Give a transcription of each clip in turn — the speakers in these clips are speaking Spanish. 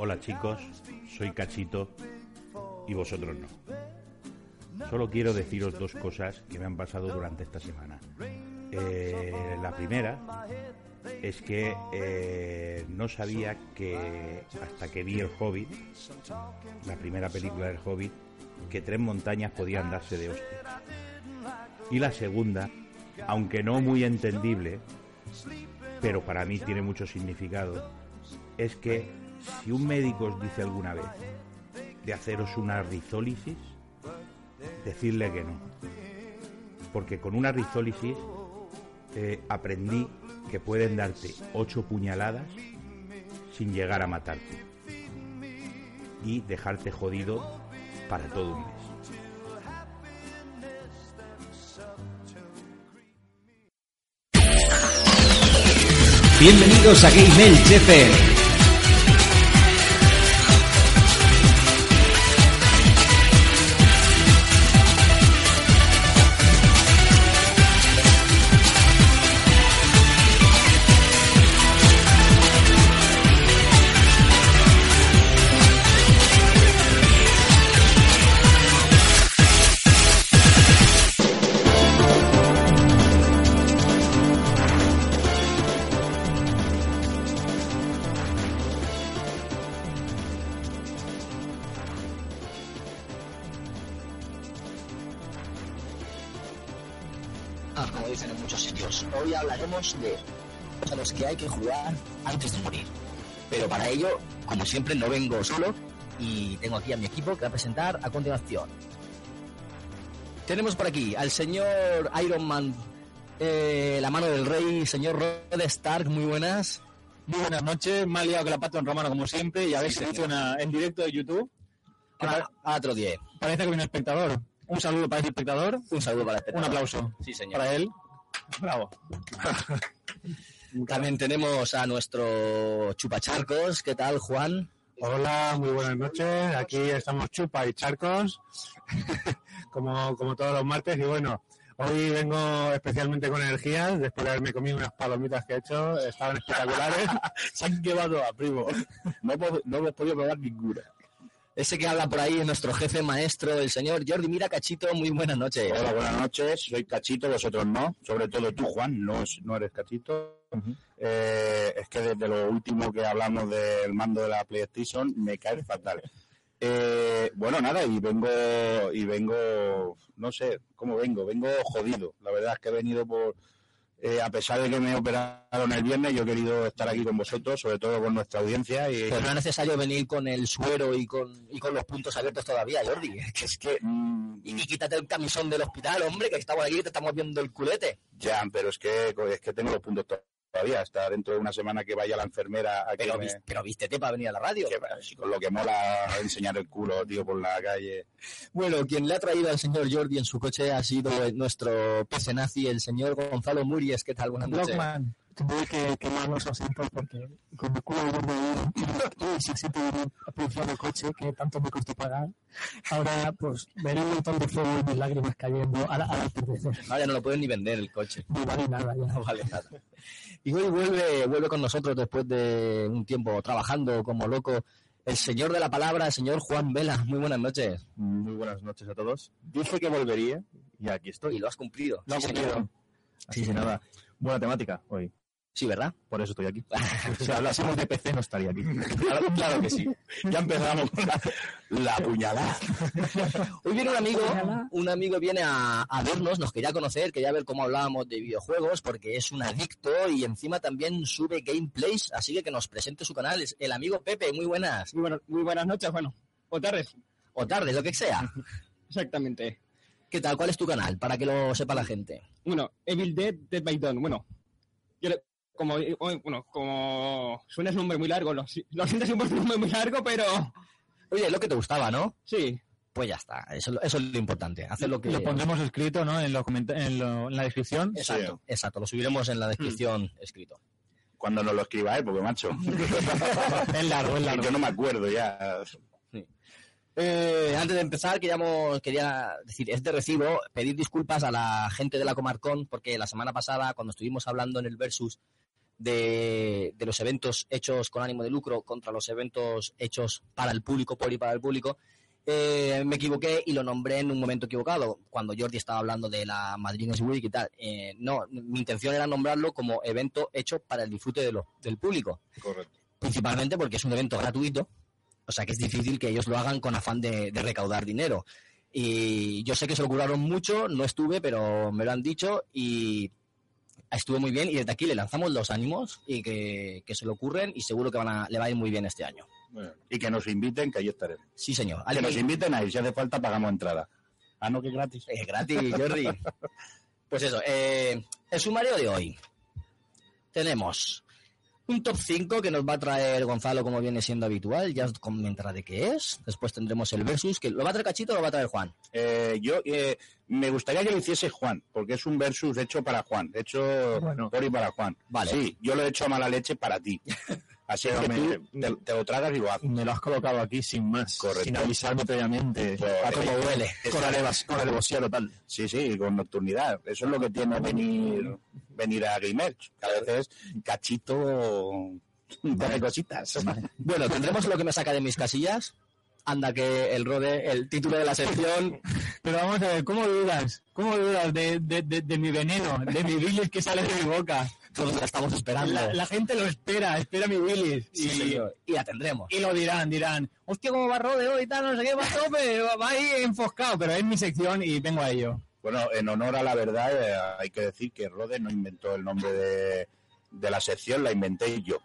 Hola chicos, soy Cachito y vosotros no. Solo quiero deciros dos cosas que me han pasado durante esta semana. Eh, la primera es que eh, no sabía que hasta que vi El Hobbit, la primera película del Hobbit, que tres montañas podían darse de hostias. Y la segunda, aunque no muy entendible, pero para mí tiene mucho significado, es que si un médico os dice alguna vez de haceros una rizólisis, decirle que no. Porque con una rizólisis eh, aprendí que pueden darte ocho puñaladas sin llegar a matarte y dejarte jodido para todo un mes. Bienvenidos a Game FM. Hay que jugar antes de morir. Pero para ello, como siempre, no vengo solo y tengo aquí a mi equipo que va a presentar a continuación. Tenemos por aquí al señor Iron Man, eh, la mano del rey, señor Red Stark, muy buenas. Muy buenas noches, me ha liado que la pato en romano como siempre y a ver si funciona en directo de YouTube. Pa- otro 10. parece que viene el espectador. Un saludo para ese espectador, Un saludo para el un espectador. aplauso Sí, señor. para él. Bravo. También tenemos a nuestro chupacharcos. ¿Qué tal, Juan? Hola, muy buenas noches. Aquí estamos Chupa y Charcos, como, como todos los martes. Y bueno, hoy vengo especialmente con energías, después de haberme comido unas palomitas que he hecho, estaban espectaculares. Se han llevado a primo. No, no hemos podido probar ninguna. Ese que habla por ahí es nuestro jefe maestro, el señor Jordi Mira Cachito. Muy buenas noches. Hola, buenas noches. Soy Cachito, vosotros no. Sobre todo tú, Juan, no, no eres Cachito. Eh, es que desde lo último que hablamos del mando de la PlayStation me cae fatal. Eh, bueno, nada, y vengo, y vengo, no sé cómo vengo, vengo jodido. La verdad es que he venido por, eh, a pesar de que me operaron el viernes, yo he querido estar aquí con vosotros, sobre todo con nuestra audiencia. Y, Pero no es necesario venir con el suero y con, y con los puntos abiertos todavía, Jordi. que es que, mm, Y, y quítate el camisón del hospital, hombre, que estamos aquí y te estamos viendo el culete. Ya, pero es que, es que tengo los puntos todavía. Hasta dentro de una semana que vaya la enfermera a que Pero, me- vis- pero vístete para venir a la radio. que con lo que mola enseñar el culo, tío, por la calle. Bueno, quien le ha traído al señor Jordi en su coche ha sido nuestro PC nazi, el señor Gonzalo Muries. ¿Qué tal? Buenas noches. Blockman, tendré que quemar los asientos porque con mi culo gordo ahí y si existe un apreciado coche que tanto me costó pagar, ahora pues veré un montón de fuego y mis lágrimas cayendo al, al atardecer. No, ya no lo pueden ni vender el coche. No vale nada ya. No vale nada. Y hoy vuelve, vuelve con nosotros después de un tiempo trabajando como loco el señor de la palabra, el señor Juan Vela. Muy buenas noches. Muy buenas noches a todos. Dije que volvería y aquí Y estoy. lo has cumplido. Lo ha Sí, cumplido. señor. Así que nada, buena temática hoy. Sí, ¿verdad? Por eso estoy aquí. Si hablásemos de PC no estaría aquí. Claro, claro que sí. Ya empezamos con la, la puñalada. Hoy viene un amigo, un amigo viene a, a vernos, nos quería conocer, quería ver cómo hablábamos de videojuegos, porque es un adicto y encima también sube gameplays, así que que nos presente su canal. Es el amigo Pepe, muy buenas. Muy, buenas, muy buenas noches, bueno, o tardes, O tarde, lo que sea. exactamente. ¿Qué tal? ¿Cuál es tu canal? Para que lo sepa la gente. Bueno, Evil Dead, Dead by Dawn. Bueno, yo le- como, eh, bueno, como suena es un nombre muy largo, lo, lo siento si un nombre muy largo, pero Oye, es lo que te gustaba, ¿no? sí. Pues ya está. Eso, eso es lo importante. Hacer lo que... Lo pondremos escrito, ¿no? En, los en, lo- en la descripción. Exacto, exacto. Lo subiremos en la descripción escrito. Cuando nos lo escribáis, porque macho. Es largo, es largo. Yo no me acuerdo ya. Eh, antes de empezar, queríamos, quería decir, es de recibo pedir disculpas a la gente de la Comarcón, porque la semana pasada, cuando estuvimos hablando en el Versus de, de los eventos hechos con ánimo de lucro contra los eventos hechos para el público, por y para el público, eh, me equivoqué y lo nombré en un momento equivocado, cuando Jordi estaba hablando de la Madrid Games Week y tal. Eh, no, mi intención era nombrarlo como evento hecho para el disfrute de lo- del público Correcto. principalmente porque es un evento gratuito, o sea que es difícil que ellos lo hagan con afán de, de recaudar dinero. Y yo sé que se lo curaron mucho, no estuve, pero me lo han dicho y estuvo muy bien. Y desde aquí le lanzamos los ánimos y que, que se lo ocurren y seguro que van a, le va a ir muy bien este año. Bueno, y que nos inviten, que ahí estaremos. Sí, señor. Que nos ¿Alguien- inviten ahí, si hace falta pagamos entrada. Ah, no, que es gratis. Eh, gratis, Jordi. Pues eso, eh, el sumario de hoy. Tenemos un top 5 que nos va a traer Gonzalo como viene siendo habitual, ya os comentará de qué es. Después tendremos el versus, que lo va a traer Cachito o lo va a traer Juan. Eh, yo eh, me gustaría que lo hiciese Juan, porque es un versus hecho para Juan, hecho Bueno. por y para Juan. Vale. Sí, yo lo he hecho a mala leche para ti. Así Pero que me- tú te, te lo tragas y lo haces. Me lo has colocado aquí sin más. Correcto. Sin avisarme previamente. Pues, a cómo eh, duele. Con alevosía total. Sí, sí, con nocturnidad. Eso es lo que tiene venir venir a Gamerch. Que a veces cachito hace cositas. Bueno, tendremos lo que me saca de mis casillas. Anda que el rode, el título de la sección, Pero vamos a ver, ¿cómo dudas? ¿Cómo dudas de, de, de, de mi veneno, de mi bilis que sale de mi boca? Todos la estamos esperando. La, la gente lo espera, espera mi. Sí, y, señor. y la tendremos. y lo dirán, dirán, hostia, cómo va Rode hoy y tal, no sé qué, va a tope, va- ahí enfoscado, pero es mi sección y vengo a ello. Bueno, en honor a la verdad, eh, hay que decir que Rode no inventó el nombre de, de la sección, la inventé yo.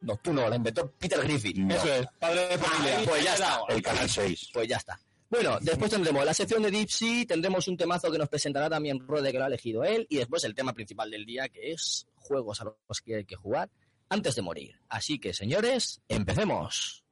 No, tú no, la inventó Peter Griffin. No. Eso es, padre de familia. Pues ya está. El Canal 6. Pues ya está. Bueno, después tendremos la sección de Sea, tendremos un temazo que nos presentará también Rode, que lo ha elegido él, y después el tema principal del día, que es juegos a los que hay que jugar antes de morir. Así que, señores, empecemos.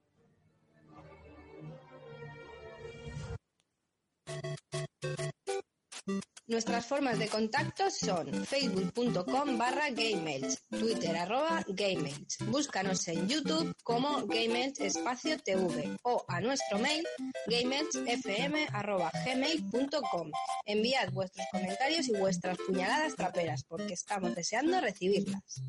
Nuestras formas de contacto son facebook.com barra GameElch, twitter arroba GameElch. Búscanos en YouTube como GameElch espacio TV o a nuestro mail gameelchfm arroba gmail.com. Enviad vuestros comentarios y vuestras puñaladas traperas porque estamos deseando recibirlas.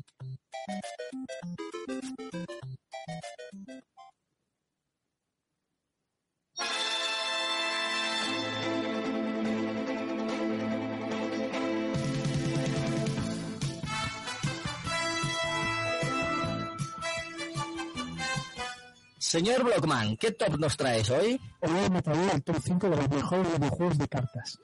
Señor Blockman, ¿qué top nos traes hoy? Hoy me traía el top 5 de los mejores videojuegos de cartas.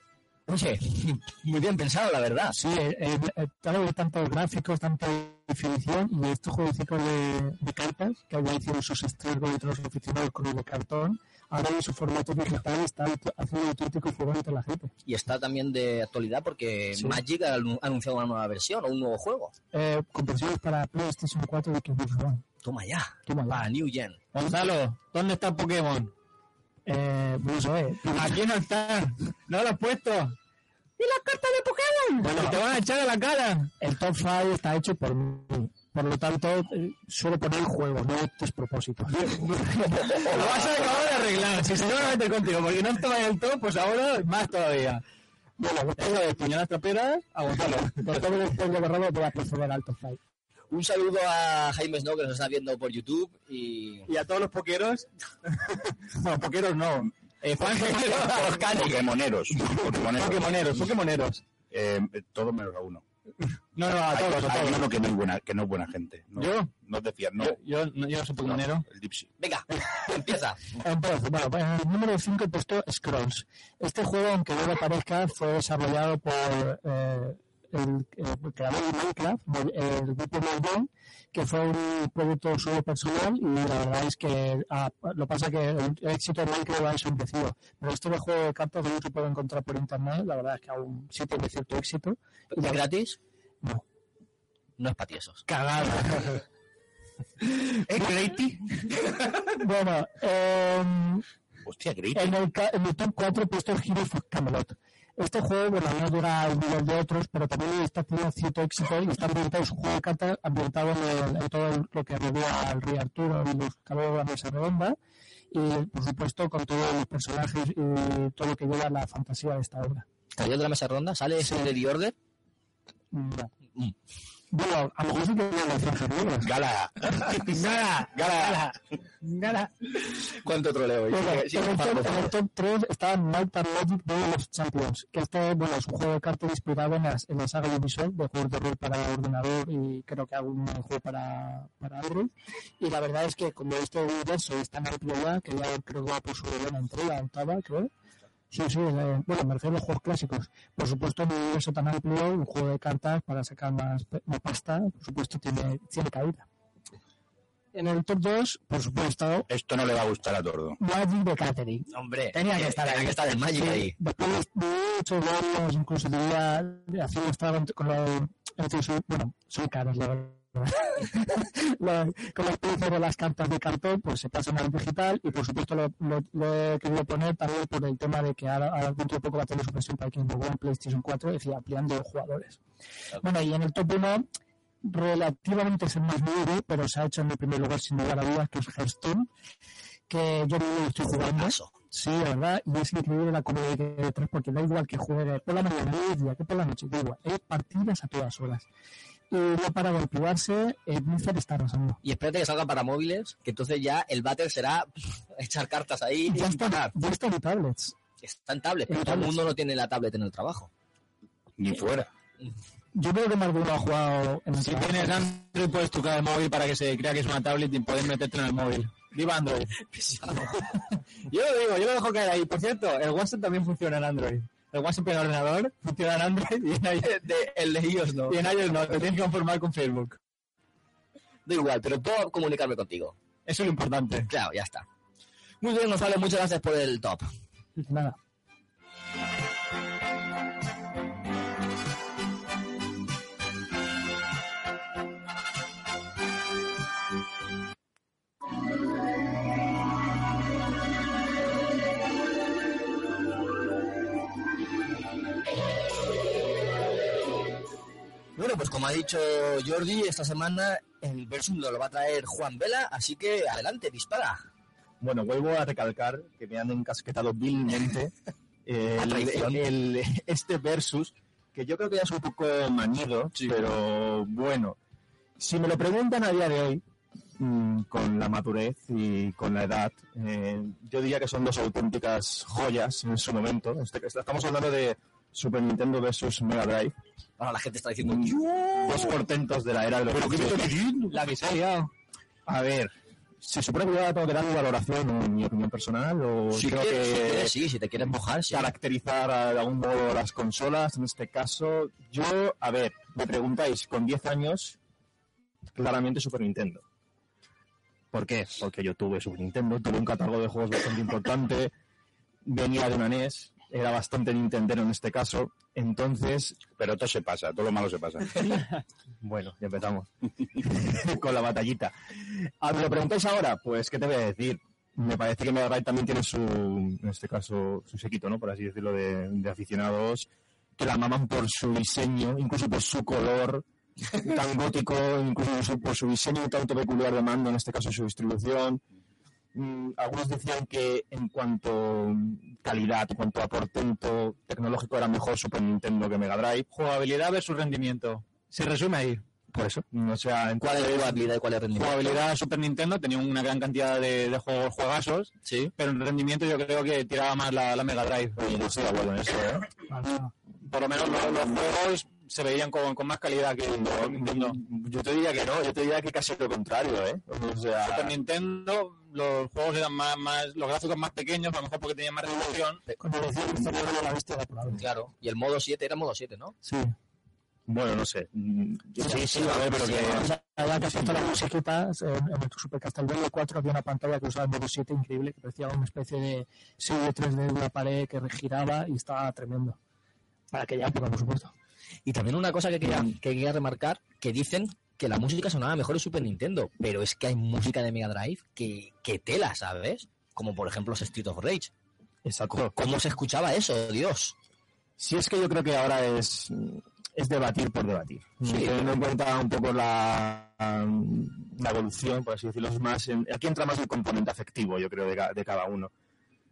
Oye, muy bien pensado, la verdad. Sí, eh, eh, tantos gráficos, tanta definición y estos jueguitos de, de cartas que ya hicieron sus estragos de otros aficionados con el de cartón, ahora en su formato digital está haciendo auténtico furor entre la gente. Y está también de actualidad porque Sí. Magic ha anu- ha anunciado una nueva versión o un nuevo juego. Eh, con versiones para PlayStation 4 de Xbox One. Toma ya, Toma ya. para New Gen. Gonzalo, ¿dónde está el Pokémon? Eh, no sé, Aquí no está, no lo has puesto. ¿Y las cartas de Pokémon? Bueno, te van a echar a la cara. El top 5 está hecho por mí. Por lo tanto, eh, suelo poner juegos, no despropósitos. Lo vas a acabar de arreglar. Si se van a meter contigo porque no estaba en el top, pues ahora más todavía. bueno, Eso de puñalas traperas, a Gonzalo. por todo el spoiler borrado voy a proceder al top 5. Un saludo a Jaime Snow que nos está viendo por YouTube y Y a todos los poqueros. no, poqueros no. Eh, fans Pokémoneros. Pokémoneros. Pokémoneros, Pokémoneros. Eh, todo menos a uno. No, no, a Hay, todos, a hay todos. uno que no es buena, que no es buena gente. No, ¿Yo? No te fías, no. Yo, yo, no- yo no soy Pokémonero. No, el Dipsy. Venga, empieza. Entonces, bueno, pues en el número 5 he puesto Scrolls. Este juego, aunque no lo parezca, fue desarrollado por eh, el, el creador de Minecraft, el grupo que fue un proyecto suyo personal y la verdad es que ah, lo pasa que el, el éxito de Minecraft ha desaparecido. Pero este de juego de cartas no se puede encontrar por internet, la verdad es que aún sí tiene cierto éxito. Y ¿Es gratis? No. No es para tiesos. Cagada. ¿Es Grady? bueno, em, Hostia. En el, en el top 4 he puesto Heroes of Camelot. Este juego, bueno, no dura el nivel de otros, pero también está teniendo cierto éxito y está ambientado, es un juego de cartas ambientado en, el- en todo lo que rodea al rey Arturo y los caballeros de la mesa redonda. Y, por supuesto, con todos los personajes y todo lo que lleva la fantasía de esta obra. ¿Caballero de la mesa redonda? ¿Sale ese Lady Order? No. Mm. Bueno, a lo mejor sí que tiene las franjas negras. Gala. Gala, Gala. gala. ¿Cuánto troleo? Bueno, Sigue- sigue en, el top, en el top 3 está Might and Magic de los Champions, que este bueno, es un juego de cartas inspirado en, las, en la saga de Ubisoft de juegos de rol para ordenador y creo que algún juego para, para Android. Y la verdad es que como este universo es tan amplio ya, que ya creo que va por su novena entrega, octava, creo. Sí, sí, eh, bueno, me refiero a los juegos clásicos. Por supuesto, un universo tan amplio, un juego de cartas para sacar más, más pasta, por supuesto, tiene, tiene cabida. En el top 2, por supuesto, Esto no le va a gustar a Tordo. Magic the Gathering. Hombre, Tenía que estar tenía que estar el Magic Sí, ahí. Después de muchos años, incluso diría, haciendo estar con la, entre su- bueno, son caras, la verdad. La- con la experiencia de las cartas de cartón, pues se pasan al digital y por supuesto lo, lo- lo he querido poner también por el tema de que ahora, ahora dentro de poco va a tener su versión para Xbox One, PlayStation 4, es decir, ampliando jugadores. Bueno, y en el top 1, relativamente es el más nuevo, pero se ha hecho en el primer lugar sin lugar a dudas, que es Hearthstone, que yo no estoy jugando. Paso. Sí, la verdad, y es increíble la comunidad que hay detrás, porque da igual que juegue por la mañana, por la noche, da igual, hay partidas a todas horas. Y no para de activarse, el Blizzard está arrasando. Y espérate que salga para móviles, que entonces ya el battle será pff, echar cartas ahí Ya y está, parar. ya está en tablets. Está en tablet, pero En todo el tablets. mundo no tiene la tablet en el trabajo. Ni fuera. Yo creo que más de uno ha jugado en el Si trabajo. tienes Android, puedes tocar el móvil para que se crea que es una tablet y poder meterte en el móvil. Viva Android. yo lo digo, yo lo dejo caer ahí. Por cierto, el WhatsApp también funciona en Android. El WhatsApp en ordenador funciona en Android y en iOS, el de iOS no. y en iOS no. Te tienes que conformar con Facebook. Da igual, pero puedo comunicarme contigo. Eso es lo importante. Claro, ya está. Muy bien, Gonzalo, muchas gracias por el top. Nada. Bueno, pues como ha dicho Jordi, esta semana el Versus nos lo va a traer Juan Vela, así que adelante, dispara. Bueno, vuelvo a recalcar que me han encasquetado vilmente eh, el- este versus, que yo creo que ya es un poco manido, pero bueno, si me lo preguntan a día de hoy, mm, con la madurez y con la edad, eh, yo diría que son dos auténticas joyas en su momento. Este- estamos hablando de Super Nintendo versus Mega Drive. Ahora la gente está diciendo, Dos portentos de la era de los La que se ha liado. A ver, se supone que yo tengo que dar mi valoración o mi opinión personal o si creo quieres, si que quieres, sí, si te quieres mojar, sí. caracterizar de algún modo las consolas, en este caso, yo, a ver, me preguntáis, con 10 años, claramente Super Nintendo. ¿Por qué? Porque yo tuve Super Nintendo, tuve un catálogo de juegos bastante importante, venía de una NES, era bastante Nintendero en este caso, entonces, Pero todo se pasa, todo lo malo se pasa. bueno, ya empezamos con la batallita. Ah, ¿Me lo preguntáis ahora? Pues, ¿qué te voy a decir? Me parece que Mega Drive también tiene su, en este caso, su sequito, ¿no? Por así decirlo, de, de aficionados que la maman por su diseño, incluso por su color tan gótico, incluso por su diseño tanto peculiar de mando, en este caso su distribución. Mm, algunos decían que en cuanto calidad, en cuanto a portento tecnológico era mejor Super Nintendo que Mega Drive. Jugabilidad versus rendimiento. Se resume ahí. Por eso. O sea, en ¿Cuál es jugabilidad y cuál es rendimiento? Jugabilidad Super Nintendo tenía una gran cantidad de, de juegos juegazos, Sí. pero en rendimiento yo creo que tiraba más la, la Mega Drive. Oye, no estoy de acuerdo en eso, ¿eh? Por lo menos los, los juegos se veían con, con más calidad que Nintendo. yo te diría que no, yo te diría que casi lo contrario, ¿eh? O sea, Super Nintendo, los juegos eran más, más, los gráficos más pequeños, a lo mejor porque tenían más resolución. Con de la la palabra. Claro. Y el modo 7 era modo 7, ¿no? Sí. Bueno, no sé. Mm, Sí, sí, a ver, pero que... Ya que has puesto las musiquitas, en, en el Super Castlevania 4 había una pantalla que usaba el modo 7 increíble, que parecía una especie de serie 3D de una pared que giraba y estaba tremendo. Para aquella época, por supuesto. Y también una cosa que quería, que quería remarcar, que dicen que la música sonaba mejor en Super Nintendo, pero es que hay música de Mega Drive que, que tela, ¿sabes? Como por ejemplo los Street of Rage. Exacto. ¿Cómo se escuchaba eso, Dios? Si es que yo creo que ahora es, es debatir por debatir. Sí. Teniendo en cuenta un poco la, la evolución, por así decirlo, es más en- aquí entra más el componente afectivo, yo creo, de, de cada uno.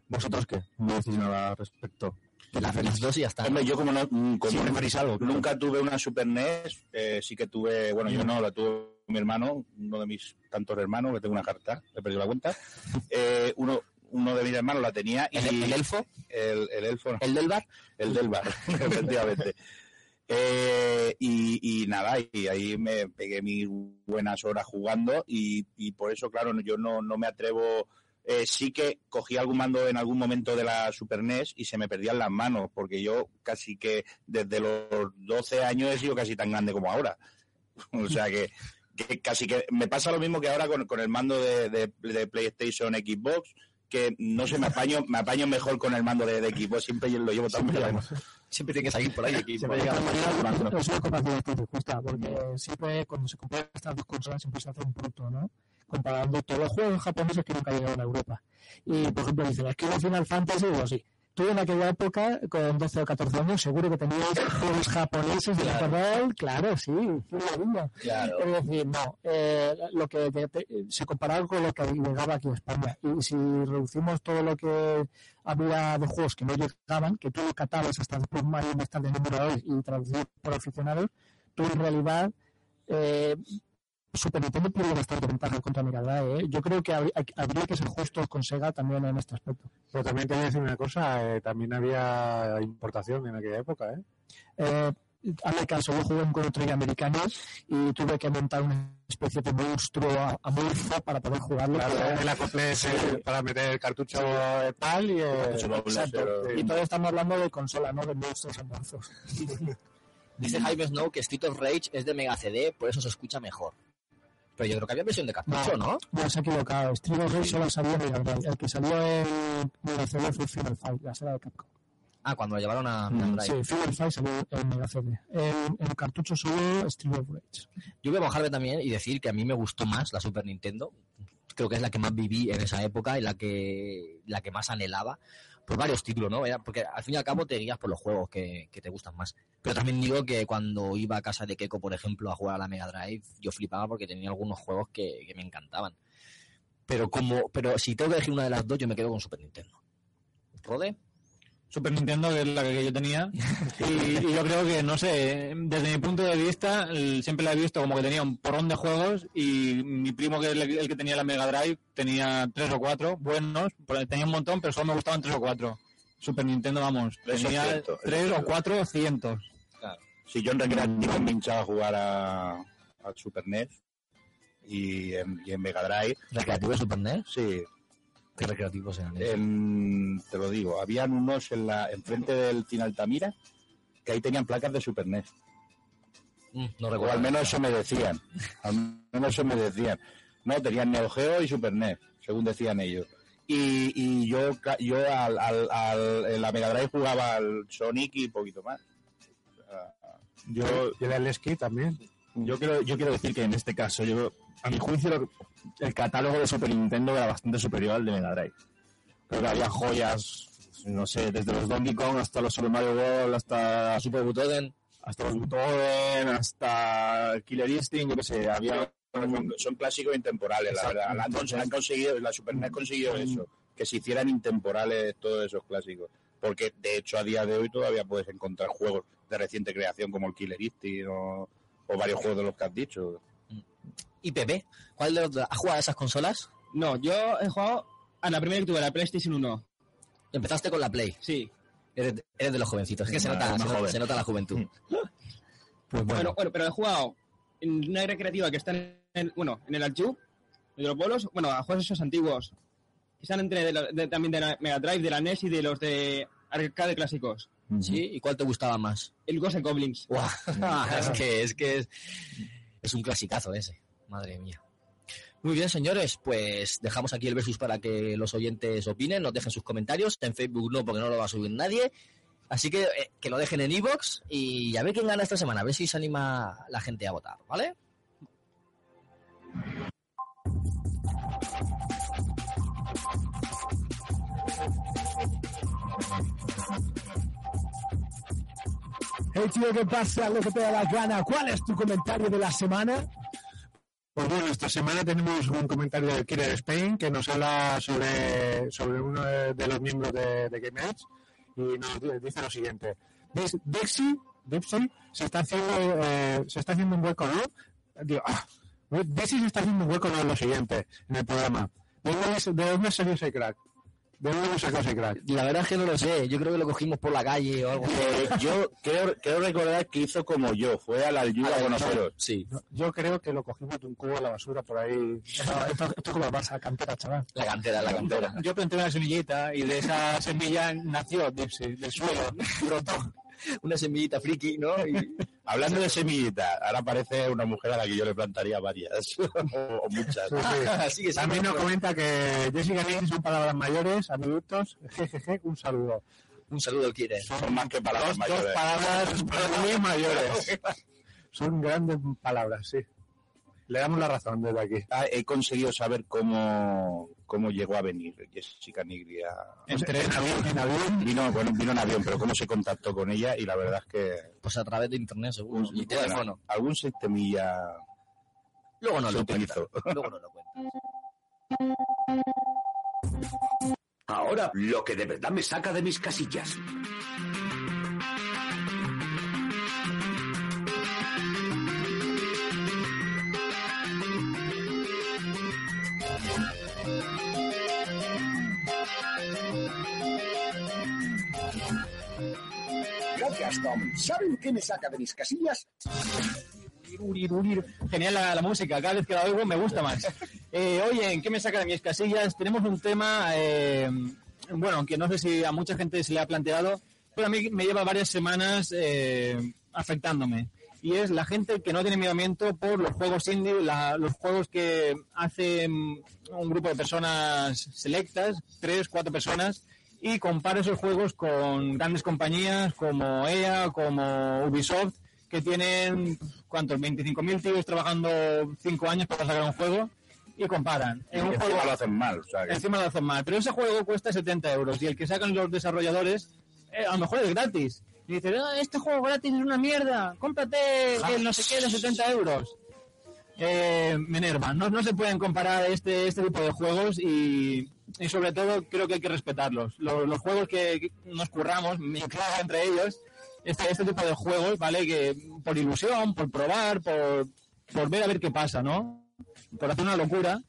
¿Vosotros qué? No decís nada al respecto. La Feliz 2 y ya está. Hombre, yo como no, mm, como Sí, algo, claro. nunca tuve una Super NES, eh, sí que tuve, bueno, yo no, la tuve mi hermano, uno de mis tantos hermanos, que tengo una carta, he perdido la cuenta. Eh, uno, uno de mis hermanos la tenía y ¿El, el elfo? el, el elfo, no, ¿El del bar? el del bar, efectivamente. Eh, y, y nada, y ahí me pegué mis buenas horas jugando y, y por eso, claro, yo no, no me atrevo. Eh, sí que cogí algún mando en algún momento de la Super NES y se me perdían las manos, porque yo casi que desde los 12 años he sido casi tan grande como ahora. O sea que, que casi que me pasa lo mismo que ahora con, con el mando de, de- de PlayStation Xbox, que no sé, me apaño, me apaño mejor con el mando de, de Xbox, siempre lo llevo tan pegado. Siempre tiene que salir por ahí. aquí. Siempre llega. Es una porque siempre cuando se comparan estas dos consolas siempre se hace un bruto, ¿no? Comparando todos los juegos japoneses que nunca llegaron a Europa. Y, por ejemplo, dicen, es que un Final Fantasy, digo, sí. Tú en aquella época, con 12 o 14 años, seguro que tenías juegos japoneses de claro, sí, qué maravilla. Claro. Es decir, no, eh, lo que que te- se comparaba con lo que llegaba aquí a España. Y si reducimos todo lo que había de juegos que no llegaban, que tú lo catabas hasta después más y más tarde número 2 y traducido por aficionados, tú en realidad eh, Super Nintendo pierde bastante ventaja contra Mega Drive. ¿eh? Yo creo que habría, habría que ser justos con Sega también en este aspecto. Pero también te voy a decir una cosa, eh, también había importación en aquella época, ¿eh? Eh, hazme caso, yo jugué en Trigger americano y tuve que montar una especie de monstruo a- amorfo para poder jugarlo. Claro, el acople ese para meter el cartucho eh, PAL y el... Exacto. Y todavía estamos hablando de consola, no de monstruos amorfos. Dice Jaime Snow que Street of Rage es de Mega CD, por eso se escucha mejor. Pero yo creo que había versión de cartucho, ¿no? No, se ha equivocado. Street of Rage solo salió en Mega Drive. El que salió en Mega CD fue Final Fight, la saga de Capcom. Ah, cuando lo llevaron a Mega Sí, Drive. Final Fight salió en Mega CD. En, en cartucho solo Street of Rage. Yo voy a bajarme también y decir que a mí me gustó más la Super Nintendo. Creo que es la que más viví en esa época y la que, la que más anhelaba. Por varios títulos, ¿no? Porque al fin y al cabo te guías por los juegos que, que te gustan más. Pero también digo que cuando iba a casa de Keiko, por ejemplo, a jugar a la Mega Drive, yo flipaba porque tenía algunos juegos que, que me encantaban. Pero como, pero si tengo que elegir una de las dos, yo me quedo con Super Nintendo. ¿Rode? Super Nintendo, que es la que yo tenía. Y, y yo creo que, no sé, desde mi punto de vista, siempre la he visto como que tenía un porrón de juegos y mi primo, que es el, que tenía la Mega Drive, tenía tres o cuatro buenos. pero Tenía un montón, pero solo me gustaban tres o cuatro. Super Nintendo, vamos, tenía cierto, eso tres es o cuatro cientos. Si yo en recreativo me hinchaba a jugar a, a Super NES y en, y en Mega Drive. ¿Recreativo de Super NES? Sí. ¿Qué recreativos eran esos? En- te lo digo, habían unos en la enfrente del Cine Altamira que ahí tenían placas de Super NES. Mm, no O recuerdo. al menos eso me decían. Al menos eso me decían. No, tenían Neo Geo y Super NES, según decían ellos. Y, y yo, yo al, al, al- en la Mega Drive jugaba al Sonic y poquito más. Yo, y el Leski también. Yo quiero, yo quiero decir que en este caso, yo, a mi juicio, lo- el catálogo de Super Nintendo era bastante superior al de Mega Drive. Creo que había joyas, no sé, desde los Donkey Kong hasta los Super Mario World, hasta Super Butoden, hasta los Butoden, hasta Killer Instinct, yo qué sé, había... Son, clásicos intemporales, la verdad. Cons- han conseguido, la Super NES consiguió eso, que se hicieran intemporales todos esos clásicos. Porque de hecho a día de hoy todavía puedes encontrar juegos de reciente creación como el Killer Instinct o, o varios juegos de los que has dicho. ¿Y Pepe? ¿Cuál de los dos? ¿Has jugado a esas consolas? No, yo he jugado a la primera que tuve, la PlayStation 1. Empezaste con la Play. Sí. Eres, eres de los jovencitos. Es que se nota, se, nota, joven. se nota la juventud. Pues Bueno, bueno, bueno, pero he jugado en una recreativa que está en el, bueno, en el Aljub, de los bolos, bueno, a juegos esos antiguos. Que están entre de la- de- también de la Mega Drive, de la NES y de los de arcade clásicos. Sí, ¿y cuál te gustaba más? El Ghost Goblins. Es que, es que es, es un clasicazo ese. Madre mía. Muy bien, señores, pues dejamos aquí el versus para que los oyentes opinen, nos dejen sus comentarios. En Facebook no, porque no lo va a subir nadie. Así que eh, que lo dejen en iVoox y a ver quién gana esta semana, a ver si se anima la gente a votar, ¿vale? Hey tío, ¿qué pasa? Lo que te da la gana. ¿Cuál es tu comentario de la semana? Pues bueno, esta semana tenemos un comentario de Killer Spain que nos habla sobre, sobre uno de, los miembros de, de Game Edge y nos di- dice lo siguiente. Dixie, Dixie se está haciendo, eh, se está haciendo un hueco, ¿no? Digo, ah, Dixie se está haciendo un hueco en lo siguiente, en el programa. ¿De dónde, ¿De dónde salió ese? ¿De dónde lo sacó ese crack? La verdad es que no lo sé, yo creo que lo cogimos por la calle o algo. Eh, yo creo, creo recordar que hizo como yo, fue a la ayuda A ayuda. nosotros. Sí, Yo creo que lo cogimos de un cubo a la basura por ahí. Esto, esto, esto es como pasa, cantera, chaval. la cantera, la cantera. Yo planté una semillita y de esa semilla nació Dipsy, del suelo, brotó. Una semillita friki, ¿no? Y- Hablando de semillita, ahora aparece una mujer a la que yo le plantaría varias, o, muchas. Sí, sí. Así que sí, También nos comenta que Jessica Nix son palabras mayores, adultos, jejeje, un saludo. un saludo al Kire. Son más que palabras Dos, dos mayores. palabras muy mayores. Son grandes palabras, sí. Le damos la razón desde aquí. Ah, he conseguido saber cómo, cómo llegó a venir Jessica Nigri a- En avión, en avión. Vino, bueno, vino en avión, pero cómo se contactó con ella y la verdad es que Pues a través de internet, seguro. un- Y bueno, teléfono. algún sistemilla Luego no se lo cuenta. utilizó. Luego no lo cuenta. Ahora, lo que de verdad me saca de mis casillas. Gracias, Tom. ¿Saben qué me saca de mis casillas? Genial la, la música, cada vez que la oigo me gusta más. Eh, oye, ¿en qué me saca de mis casillas? Tenemos un tema, eh, bueno, que no sé si a mucha gente se le ha planteado, pero a mí me lleva varias semanas eh, afectándome. Y es la gente que no tiene miramiento por los juegos indie, la- los juegos que hace un grupo de personas selectas, tres, cuatro personas, y compara esos juegos con grandes compañías como EA, como Ubisoft, que tienen, ¿cuántos? 25.000 tíos trabajando 5 años para sacar un juego y comparan. y En un encima juego, lo hacen mal. O sea, que- encima lo hacen mal. Pero ese juego cuesta 70 euros y el que sacan los desarrolladores eh, a lo mejor es gratis. Y dicen, "Ah, este juego gratis es una mierda, cómprate el no sé qué de 70 euros. Eh, me enerva. No, se pueden comparar este, este tipo de juegos y, sobre todo creo que hay que respetarlos. Los, juegos que nos curramos, me incluyo entre ellos, este, este tipo de juegos, ¿vale? Que por ilusión, por probar, por, por ver a ver qué pasa, ¿no? Por hacer una locura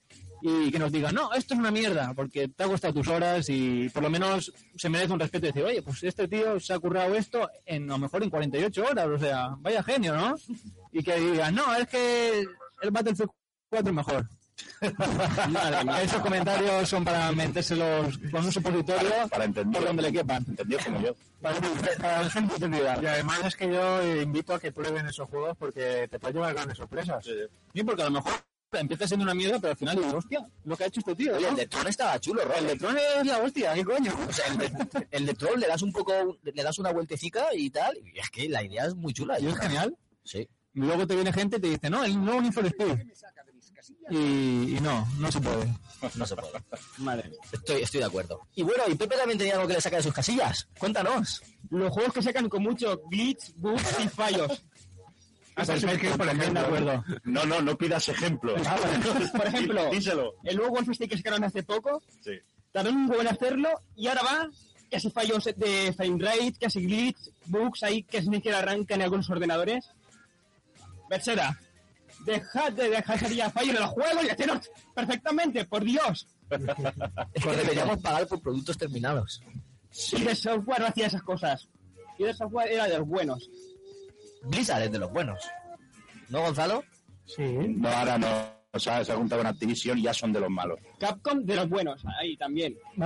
y que nos digan, no, esto es una mierda, porque te ha costado tus horas y por lo menos se merece un respeto y decir, oye, pues este tío se ha currado esto a lo mejor en 48 horas, o sea, vaya genio, ¿no? Y que digan, no, es que el Battlefield 4 es mejor. Esos comentarios son para metérselos con un supositorio para, para entender. por donde le quepan. Entendido como yo. Para, para la gente entendida. Y además es que yo invito a que prueben esos juegos porque te puedes llevar grandes sorpresas. Sí, porque a lo mejor empieza siendo una mierda, pero al final digo, hostia, lo que ha hecho este tío. El de Tron estaba chulo, Rob. El de Tron es la hostia, ¿qué coño? O sea, el de, el de Tron le das un poco, le das una vueltecica y tal, y es que la idea es muy chula. Y es genial. Sí. Y luego te viene gente y te dice, no, el nuevo Need for Speed. Y, y no, no se puede. No se puede. Madre Estoy, estoy de acuerdo. Y bueno, y Pepe también tenía algo que le saca de sus casillas. Cuéntanos. Los juegos que sacan con mucho glitch, bugs y fallos. Perfecto, por ejemplo. de acuerdo. No, no, no pidas ejemplos. Por ejemplo, Díselo. el nuevo Wolfenstein que sacaron hace poco, Sí. tardaron un huevo en hacerlo y ahora va casi fallos de frame rate, casi glitch, bugs ahí que ni siquiera arrancan en algunos ordenadores. Berchera, dejad de dejar ya fallos en los juegos y haceros perfectamente, por Dios. Es que deberíamos pagar por productos terminados. Y de software no hacía esas cosas. Y de software era de los buenos. Blizzard es de los buenos. ¿No, Gonzalo? Sí. No, ahora no. Se ha, se ha juntado con Activision y ya son de los malos. Capcom de los buenos, ahí también.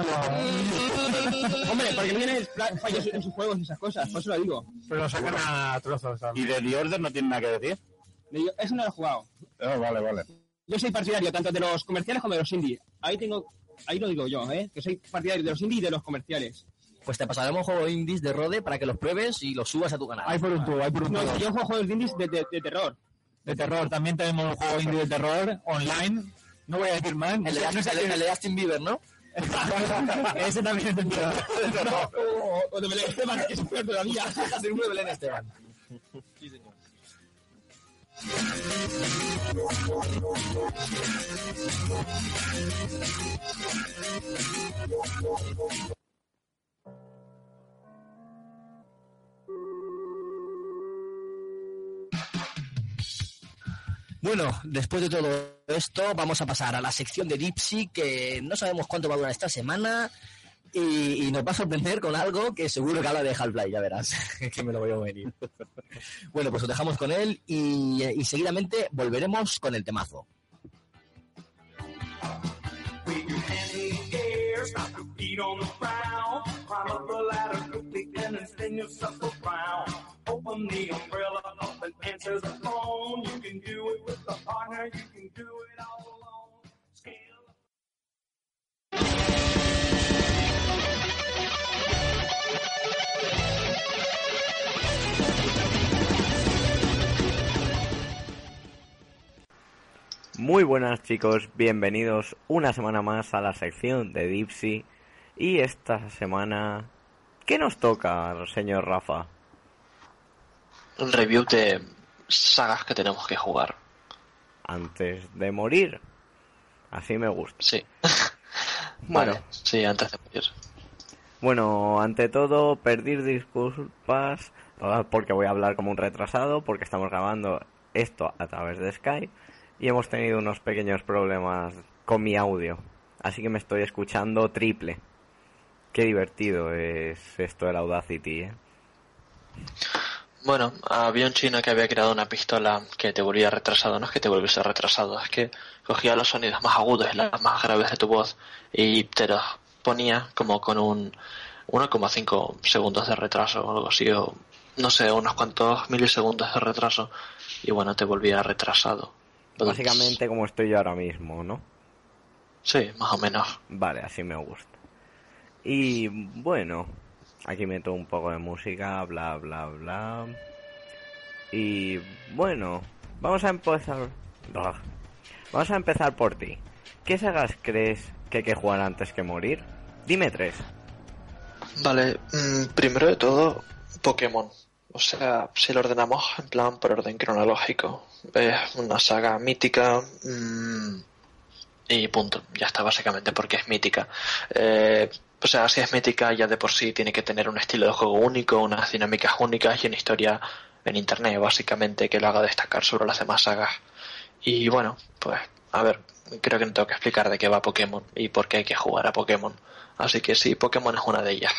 Hombre, porque no tiene pla- fallos en sus juegos y esas cosas, por eso lo digo. Pero lo sacan a trozos ¿Y también. de The Order no tiene nada que decir? Eso no lo he jugado. Oh, vale, vale. Yo soy partidario tanto de los comerciales como de los indie. Ahí tengo, ahí lo digo yo, ¿eh? Que soy partidario de los indie y de los comerciales. Pues te pasaremos juegos indies de Rode para que los pruebes y los subas a tu canal. Hay por un tubo, hay por un No, tubo. yo juego juegos de indies de, de- de terror. De terror, también tenemos un juego indie de terror online. No voy a decir más. El de, no sé el- el de Justin Bieber, ¿no? Ese también es de terror. O, o de Belén Esteban, que es peor todavía. Seguro de Belén Esteban. Bueno, después de todo esto, vamos a pasar a la sección de Dipsy, que no sabemos cuánto va a durar esta semana, y, nos va a sorprender con algo que seguro que habla de Half-Life, ya verás, que me lo voy a venir. bueno, pues os dejamos con él y, y seguidamente volveremos con el temazo. Open the umbrella up and answer the phone. You can do it with a partner, you can do it all alone. Scale Muy buenas chicos, bienvenidos una semana más a la sección de Dipsy y esta semana ¿qué nos toca, señor Rafa? Review de sagas que tenemos que jugar. Antes de morir. Así me gusta. Sí. Bueno. Vale, sí, antes de morir. Bueno, ante todo, pedir disculpas ah, porque voy a hablar como un retrasado, porque estamos grabando esto a través de Skype y hemos tenido unos pequeños problemas con mi audio. Así que me estoy escuchando triple. Qué divertido es esto del Audacity, ¿eh? Bueno, había un chino que había creado una pistola que te volvía retrasado. No es que te volviese retrasado, es que cogía los sonidos más agudos y las más graves de tu voz y te los ponía como con un 1,5 segundos de retraso o algo así, o no sé, unos cuantos milisegundos de retraso y bueno, te volvía retrasado. Básicamente como estoy yo ahora mismo, ¿no? Sí, más o menos. Vale, así me gusta. Y bueno, aquí meto un poco de música, bla, bla, bla. Y bueno, vamos a empezar. Vamos a empezar por ti. ¿Qué sagas crees que hay que jugar antes que morir? Dime tres. Vale, mm, primero de todo, Pokémon. O sea, si lo ordenamos en plan por orden cronológico. Es una saga mítica. mm, y punto. Ya está, básicamente, porque es mítica. Eh, o sea, si es mítica, ya de por sí tiene que tener un estilo de juego único, unas dinámicas únicas y una historia en internet, básicamente, que lo haga destacar sobre las demás sagas. Y bueno, pues, a ver, creo que no tengo que explicar de qué va Pokémon y por qué hay que jugar a Pokémon. Así que sí, Pokémon es una de ellas.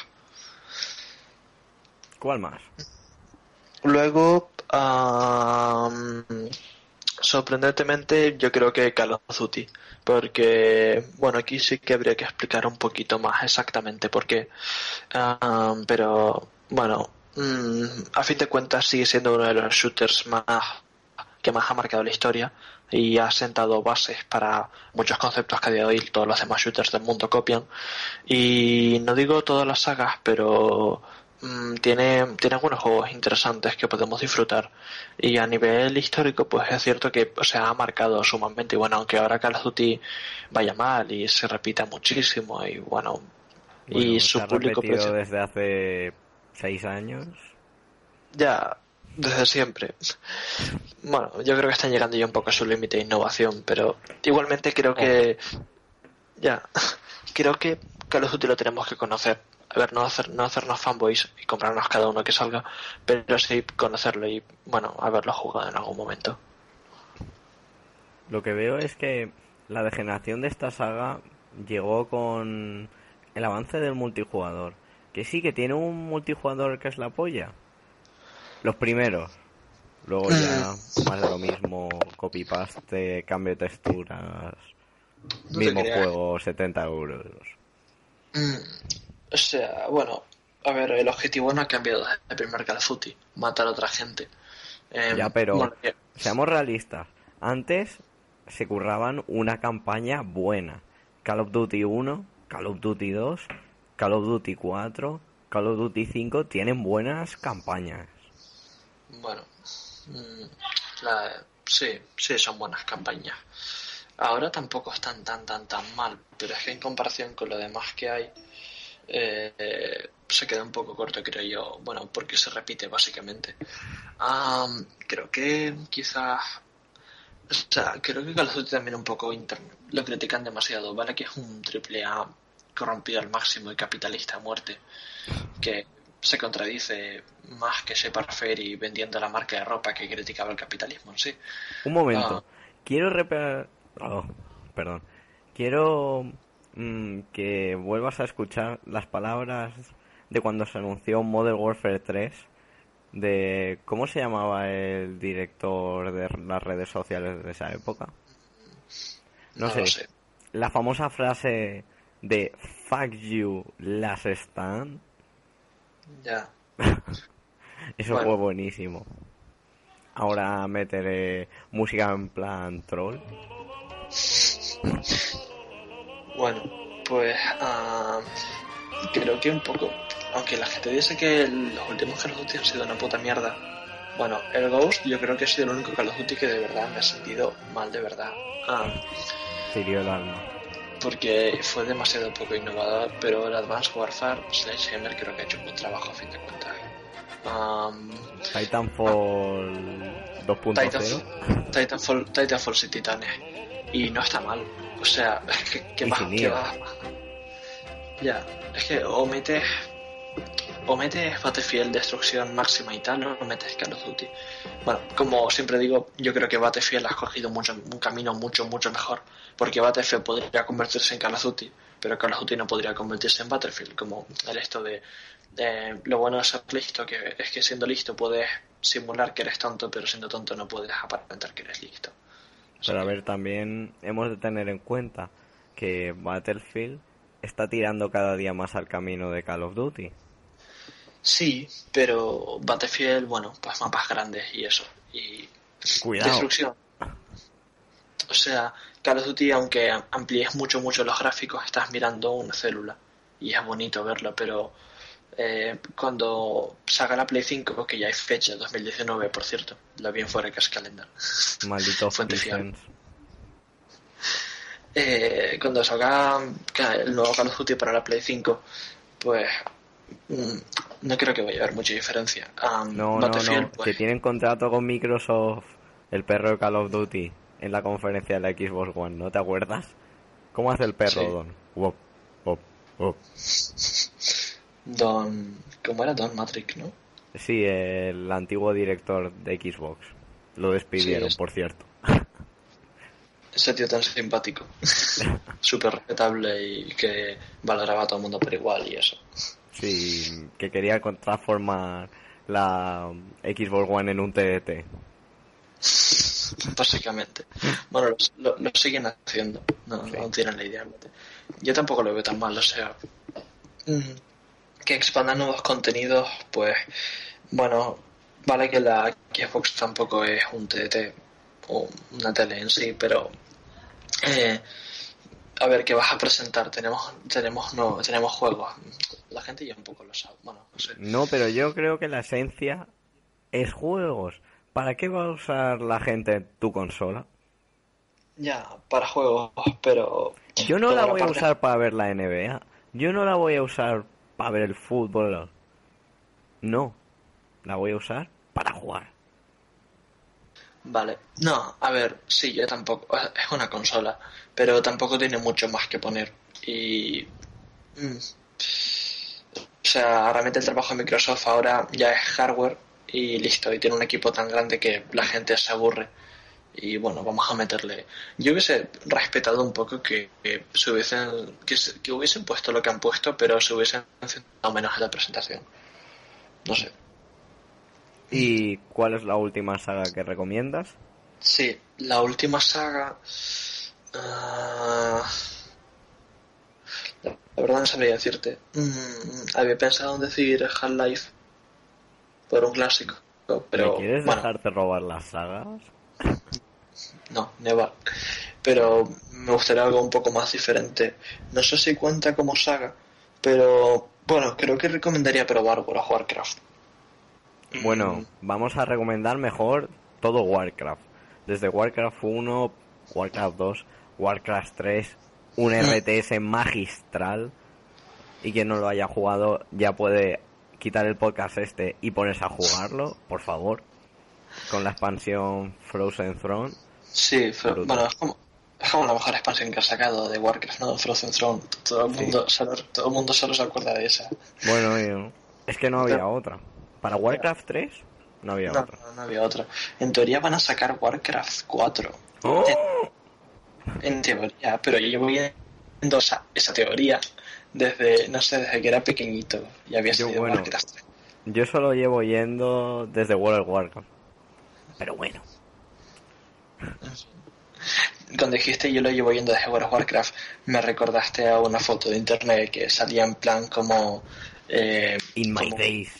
¿Cuál más? Luego, am, sorprendentemente, yo creo que Call of Duty. Porque, bueno, aquí sí que habría que explicar un poquito más exactamente por qué. Am, pero, bueno, mm, a fin de cuentas sigue siendo uno de los shooters más que más ha marcado la historia y ha sentado bases para muchos conceptos que a día de hoy todos los demás shooters del mundo copian. Y no digo todas las sagas, pero mm, tiene, tiene algunos juegos interesantes que podemos disfrutar. Y a nivel histórico, pues es cierto que o sea, ha marcado sumamente. Y bueno, aunque ahora Call of Duty vaya mal y se repita muchísimo, y bueno, Bueno, y se su ha público repetido pues, desde hace seis años. ya desde siempre. Bueno, yo creo que están llegando ya un poco a su límite de innovación, pero igualmente creo que ya creo que Call of Duty lo tenemos que conocer. A ver, no hacer no hacernos fanboys y comprarnos cada uno que salga, pero sí conocerlo y bueno, haberlo jugado en algún momento. Lo que veo es que la degeneración de esta saga llegó con el avance del multijugador. Que sí, que tiene un multijugador que es la polla. Los primeros. Luego ya más de lo mismo, copy-paste, cambio de texturas, No mismo juego, 70 euros. O sea, bueno, a ver, el objetivo no ha cambiado desde el primer Call of Duty, matar a otra gente. Em, Ya, pero bueno, que- seamos realistas. Antes se curraban una campaña buena. Call of Duty 1, Call of Duty 2, Call of Duty 4, Call of Duty 5 tienen buenas campañas. Bueno, mm, la- sí, sí, son buenas campañas. Ahora tampoco están tan, tan, tan mal, pero es que en comparación con lo demás que hay, eh, se queda un poco corto, creo yo. Bueno, porque se repite, básicamente. Am, creo que quizás... O sea, creo que Call of Duty también un poco inter- lo critican demasiado, ¿vale? Que es un triple A corrompido al máximo y capitalista a muerte, que se contradice más que Shepard Fairey vendiendo la marca de ropa que criticaba el capitalismo en sí. Un momento. Ah. Quiero repa- oh, perdón. Quiero mm, que vuelvas a escuchar las palabras de cuando se anunció Modern Warfare 3 de cómo se llamaba el director de las redes sociales de esa época. No, No sé. La famosa frase de fuck you last stand. Ya. Eso Bueno. fue buenísimo. Ahora meteré música en plan troll. Bueno, pues ah, creo que un poco, aunque la gente dice que los últimos Call of Duty han sido una puta mierda, bueno, el Ghost yo creo que ha sido el único Call of Duty que de verdad me ha sentido mal de verdad. Ah, hirió el alma. porque fue demasiado poco innovador, pero el Advanced Warfare Sledgehammer creo que ha hecho un buen trabajo a fin de cuentas. Am, Titanfall 2.0. Titanfall, Titanfall, Titanfall sin titanes. Y no está mal. O sea, que, más, que. Ya, es que o metes. O metes Battlefield destrucción máxima y tal, no metes Call of Duty. Bueno, como siempre digo, yo creo que Battlefield ha escogido mucho, un camino mucho, mucho mejor. Porque Battlefield podría convertirse en Call of Duty, pero Call of Duty no podría convertirse en Battlefield. Como el esto de. de- lo bueno de ser listo que es que siendo listo puedes simular que eres tonto, pero siendo tonto no puedes aparentar que eres listo. Pero a ver, también hemos de tener en cuenta que Battlefield está tirando cada día más al camino de Call of Duty. Sí, pero Battlefield, bueno, pues mapas grandes y eso. Y Cuidado. destrucción. O sea, Call of Duty, aunque amplíes mucho, mucho los gráficos, estás mirando una célula. Y es bonito verlo, pero eh, cuando salga la Play 5, que ya hay fecha, 2019, por cierto, bien fuera que es calendar. Maldito Fuente. Eh, cuando salga el nuevo Call of Duty para la Play 5, pues mm, no creo que vaya a haber mucha diferencia. Am, No, no, no. pues, Que tienen contrato con Microsoft, el perro de Call of Duty, en la conferencia de la Xbox One, ¿no te acuerdas? ¿Cómo hace el perro, Sí. Don? Wop, wop, wop. Don. ¿Cómo era? Don Matrix, ¿no? Sí, el antiguo director de Xbox. Lo despidieron, Sí, es- por cierto. Ese tío tan simpático. Súper respetable y que valoraba a todo el mundo por igual y eso. Sí, que quería transformar la Xbox One en un TDT. Básicamente. Bueno, lo, lo- lo siguen haciendo. No, no tienen la idea. Yo tampoco lo veo tan mal, o sea. Que expandan nuevos contenidos, pues. Bueno, vale que la Xbox tampoco es un TDT o una tele en sí, pero. eh, a ver, ¿qué vas a presentar? Tenemos tenemos no, tenemos juegos. La gente ya un poco lo sabe. Bueno, no sé. No, pero yo creo que la esencia es juegos. ¿Para qué va a usar la gente tu consola? Ya, para juegos, pero. Yo no la voy a usar para ver la NBA. Yo no la voy a usar para ver el fútbol. No. La voy a usar para jugar. Vale. No, a ver, sí, yo tampoco. Es una consola, pero tampoco tiene mucho más que poner. Y. mm, O sea, realmente el trabajo de Microsoft ahora ya es hardware y listo. Y tiene un equipo tan grande que la gente se aburre. Y bueno, vamos a meterle. Yo hubiese respetado un poco que, que se hubiesen. Que, que hubiesen puesto lo que han puesto, pero se hubiesen centrado menos en la presentación. No sé. ¿Y cuál es la última saga que recomiendas? Sí, la última saga. ah, la verdad no sabría decirte. Mm, había pensado en decir Half-Life por un clásico, pero ¿Me quieres bueno, dejarte robar las sagas? No, never. Pero me gustaría algo un poco más diferente. No sé si cuenta como saga, pero bueno, creo que recomendaría probar World of Warcraft. Bueno, vamos a recomendar mejor todo Warcraft. Desde Warcraft 1, Warcraft 2, Warcraft 3, un RTS magistral. Y quien no lo haya jugado ya puede quitar el podcast este y ponerse a jugarlo, por favor. Con la expansión Frozen Throne. Sí, bueno, es como, es como la mejor expansión que ha sacado de Warcraft, ¿no? Frozen Throne. Todo el mundo, solo, todo el mundo solo se acuerda de esa. Bueno, es que no había otra. Para Warcraft 3 no había No, otra. no, no había otra. En teoría van a sacar Warcraft 4. ¡Oh! En, en teoría, pero yo llevo viendo esa, esa teoría desde, no sé, desde que era pequeñito. Y había bueno. Warcraft 3. Yo solo llevo yendo desde World of Warcraft. Pero bueno. Cuando dijiste yo lo llevo viendo desde World of Warcraft, me recordaste a una foto de internet que salía en plan como... eh, In my days.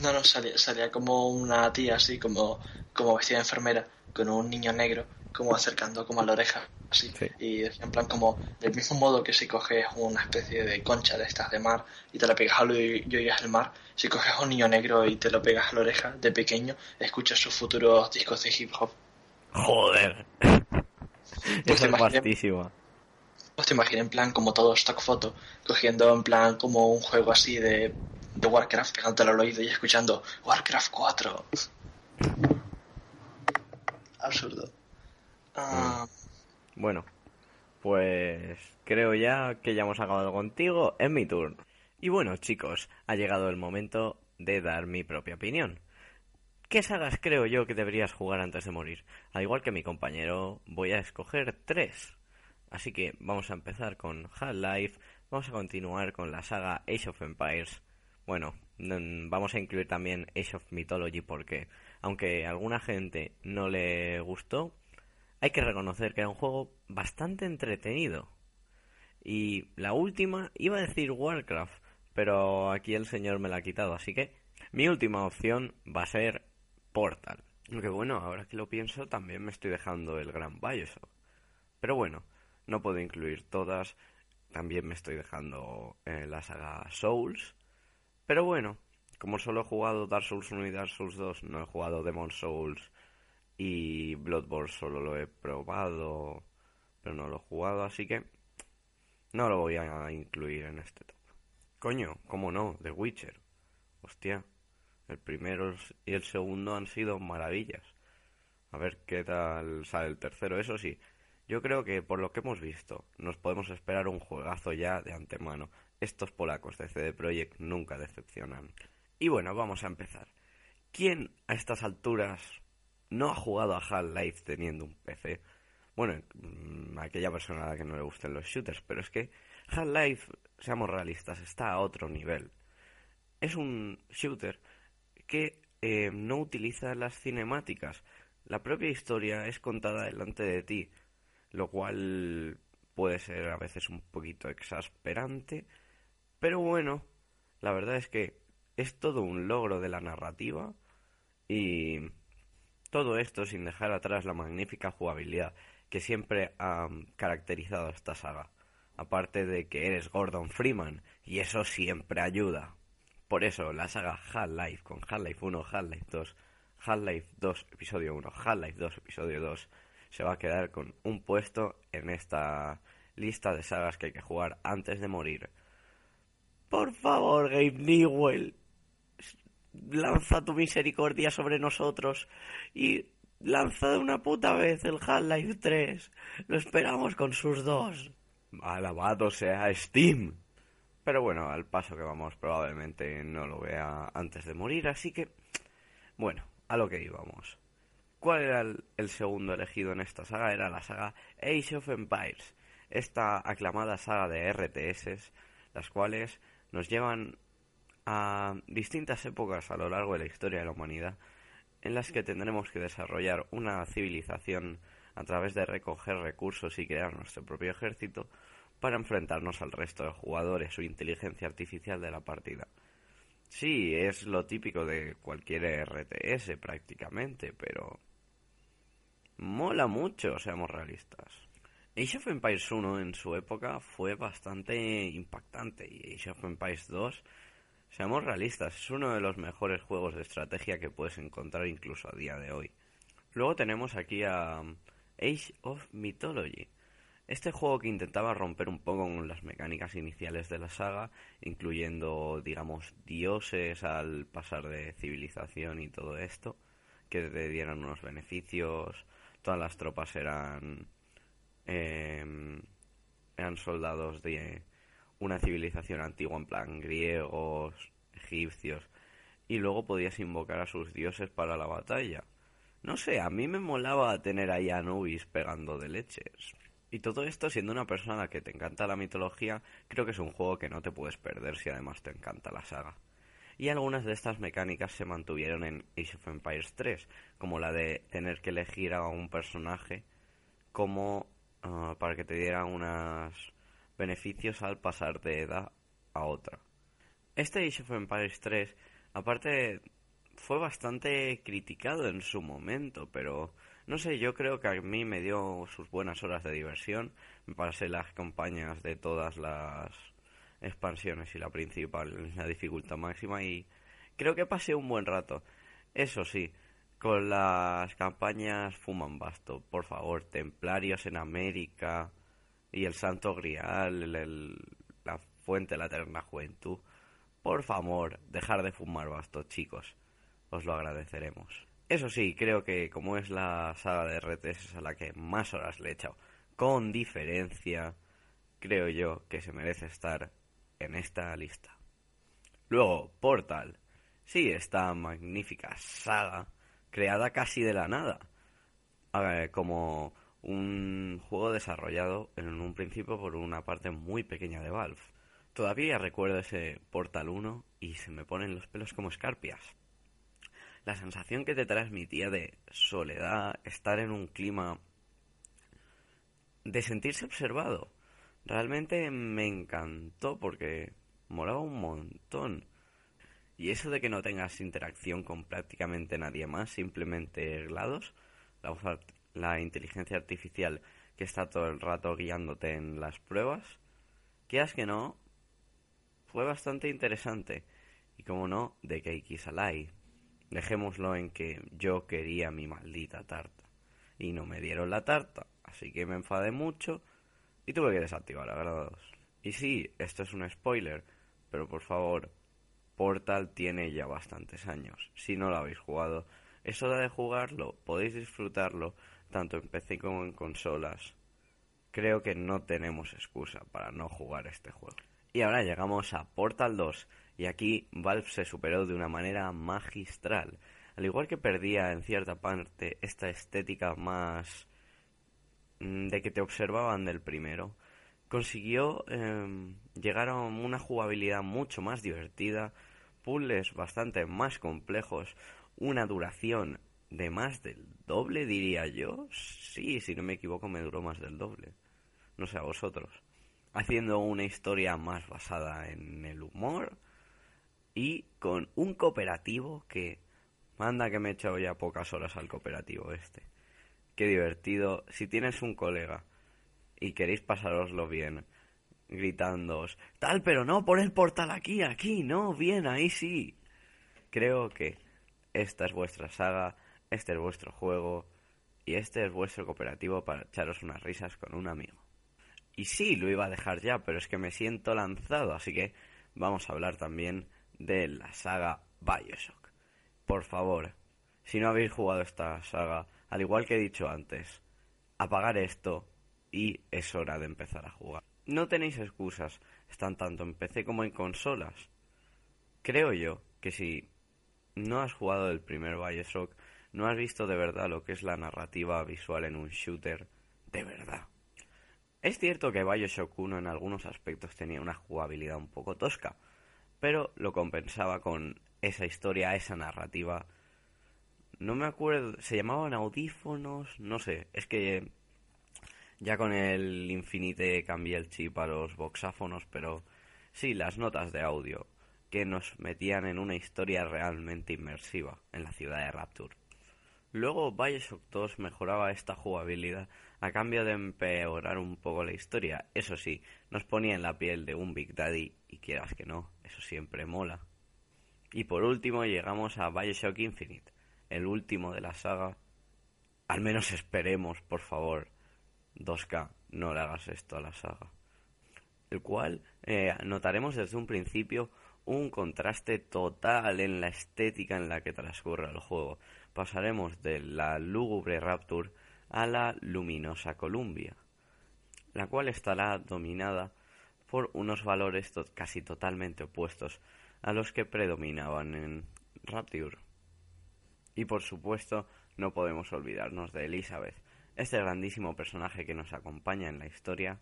No, no, salía, salía como una tía así, como, como vestida de enfermera, con un niño negro, como acercando como a la oreja, así. Y decía en plan como, del mismo modo que si coges una especie de concha de estas de mar y te la pegas al y oigas el mar, si coges a un niño negro y te lo pegas a la oreja de pequeño, escuchas sus futuros discos de hip hop. Joder. Pues es vastísima. Pues te imaginé en plan como todo stock foto, cogiendo en plan como un juego así de, de Warcraft, pegándolo al oído y escuchando Warcraft 4. Absurdo. Ah, Bueno, pues creo ya que ya hemos acabado contigo. Es mi turno. Y bueno, chicos, ha llegado el momento de dar mi propia opinión. ¿Qué sagas creo yo que deberías jugar antes de morir? Al igual que mi compañero, voy a escoger tres. Así que vamos a empezar con Half-Life, vamos a continuar con la saga Age of Empires. Bueno, vamos a incluir también Age of Mythology porque, aunque a alguna gente no le gustó, hay que reconocer que era un juego bastante entretenido. Y la última, iba a decir Warcraft, pero aquí el señor me la ha quitado, así que mi última opción va a ser Portal. Aunque bueno, ahora que lo pienso, también me estoy dejando el gran Bioshock. Pero bueno, no puedo incluir todas. También me estoy dejando eh, la saga Souls. Pero bueno, como solo he jugado Dark Souls 1 y Dark Souls 2, no he jugado Demon Souls y Bloodborne solo lo he probado, pero no lo he jugado, así que no lo voy a incluir en este top. Coño, ¿cómo no? The Witcher. Hostia, el primero y el segundo han sido maravillas. A ver qué tal sale el tercero. Eso sí, yo creo que por lo que hemos visto, nos podemos esperar un juegazo ya de antemano. Estos polacos de CD Projekt nunca decepcionan. Y bueno, vamos a empezar. ¿Quién a estas alturas no ha jugado a Half-Life teniendo un PC? Bueno, mm, aquella persona a la que no le gusten los shooters, pero es que Half-Life, seamos realistas, está a otro nivel. Es un shooter que eh, no utiliza las cinemáticas. La propia historia es contada delante de ti, lo cual puede ser a veces un poquito exasperante, pero bueno, la verdad es que es todo un logro de la narrativa y todo esto sin dejar atrás la magnífica jugabilidad que siempre ha caracterizado a esta saga. Aparte de que eres Gordon Freeman y eso siempre ayuda. Por eso la saga Half-Life con Half-Life 1, Half-Life 2, Half-Life 2 episodio 1, Half-Life 2 episodio 2 se va a quedar con un puesto en esta lista de sagas que hay que jugar antes de morir. Por favor, Gabe Newell, lanza tu misericordia sobre nosotros y lanza de una puta vez el Half-Life 3. Lo esperamos con sus dos. Alabado sea Steam. Pero bueno, al paso que vamos probablemente no lo vea antes de morir, así que... Bueno, a lo que íbamos. ¿Cuál era el, segundo elegido en esta saga? Era la saga Age of Empires. Esta aclamada saga de RTS, las cuales nos llevan a distintas épocas a lo largo de la historia de la humanidad, en las que tendremos que desarrollar una civilización a través de recoger recursos y crear nuestro propio ejército para enfrentarnos al resto de jugadores o inteligencia artificial de la partida. Sí, es lo típico de cualquier RTS prácticamente, pero mola mucho, seamos realistas. Age of Empires 1 en su época fue bastante impactante y Age of Empires 2, seamos realistas, es uno de los mejores juegos de estrategia que puedes encontrar incluso a día de hoy. Luego tenemos aquí a Age of Mythology. Este juego que intentaba romper un poco con las mecánicas iniciales de la saga, incluyendo, digamos, dioses al pasar de civilización y todo esto, que te dieran unos beneficios, todas las tropas eran eh, eran soldados de una civilización antigua en plan griegos, egipcios y luego podías invocar a sus dioses para la batalla. No sé, a mí me molaba tener ahí a Anubis pegando de leches. Y todo esto siendo una persona que te encanta la mitología, creo que es un juego que no te puedes perder si además te encanta la saga. Y algunas de estas mecánicas se mantuvieron en Age of Empires 3, como la de tener que elegir a un personaje como ah, para que te diera unos beneficios al pasar de edad a otra. Este Age of Empires 3, aparte, fue bastante criticado en su momento, pero no sé, yo creo que a mí me dio sus buenas horas de diversión. Me pasé las campañas de todas las expansiones y la principal la dificultad máxima y creo que pasé un buen rato. Eso sí, con las campañas fuman basto, por favor, Templarios en América y el Santo Grial, el- la Fuente de la Eterna Juventud. Por favor, dejar de fumar basto, chicos. Os lo agradeceremos. Eso sí, creo que como es la saga de RTS a la que más horas le he echado, con diferencia, creo yo que se merece estar en esta lista. Luego, Portal. Sí, esta magnífica saga, creada casi de la nada. Como un juego desarrollado en un principio por una parte muy pequeña de Valve. Todavía recuerdo ese Portal 1 y se me ponen los pelos como escarpias. La sensación que te transmitía de soledad, estar en un clima de sentirse observado. Realmente me encantó porque molaba un montón. Y eso de que no tengas interacción con prácticamente nadie más, simplemente GLaDOS, la, la inteligencia artificial que está todo el rato guiándote en las pruebas, quieras que no, fue bastante interesante. Y como no, de Cake is a lie. Dejémoslo en que yo quería mi maldita tarta. Y no me dieron la tarta, así que me enfadé mucho y tuve que desactivar a grados. Y sí, esto es un spoiler, pero por favor, Portal tiene ya bastantes años. Si no lo habéis jugado, es hora de jugarlo, podéis disfrutarlo tanto en PC como en consolas. Creo que no tenemos excusa para no jugar este juego. Y ahora llegamos a Portal 2, y aquí Valve se superó de una manera magistral. Al igual que perdía en cierta parte esta estética más mm, de que te observaban del primero, consiguió em, llegar a una jugabilidad mucho más divertida, puzzles bastante más complejos, una duración de más del doble, diría yo. Sí, si no me equivoco, me duró más del doble. No sé a vosotros. Haciendo una historia más basada en el humor y con un cooperativo que manda que me he echado ya pocas horas al cooperativo este. Qué divertido. Si tienes un colega y queréis pasároslo bien, gritándoos, tal, pero no, pon el portal aquí, aquí, no, bien, ahí sí. Creo que esta es vuestra saga, este es vuestro juego y este es vuestro cooperativo para echaros unas risas con un amigo. Y sí, lo iba a dejar ya, pero es que me siento lanzado, así que vamos a hablar también de la saga Bioshock. Por favor, si no habéis jugado esta saga, al igual que he dicho antes, apagar esto y es hora de empezar a jugar. No tenéis excusas, están tanto en PC como en consolas. Creo yo que si no has jugado el primer Bioshock, no has visto de verdad lo que es la narrativa visual en un shooter de verdad. Es cierto que Bioshock 1 en algunos aspectos tenía una jugabilidad un poco tosca, pero lo compensaba con esa historia, esa narrativa no me acuerdo, se llamaban audífonos, no sé, es que ya con el Infinite cambié el chip a los boxáfonos, pero sí, las notas de audio que nos metían en una historia realmente inmersiva en la ciudad de Rapture. Luego Bioshock 2 mejoraba esta jugabilidad a cambio de empeorar un poco la historia. Eso sí, nos ponía en la piel de un Big Daddy y quieras que no, eso siempre mola. Y por último llegamos a Bioshock Infinite, el último de la saga. Al menos esperemos, por favor. 2K, no le hagas esto a la saga. El cual eh, notaremos desde un principio un contraste total en la estética en la que transcurre el juego. Pasaremos de la lúgubre Rapture a la luminosa Columbia, la cual estará dominada por unos valores casi totalmente opuestos a los que predominaban en Rapture. Y por supuesto, no podemos olvidarnos de Elizabeth, este grandísimo personaje que nos acompaña en la historia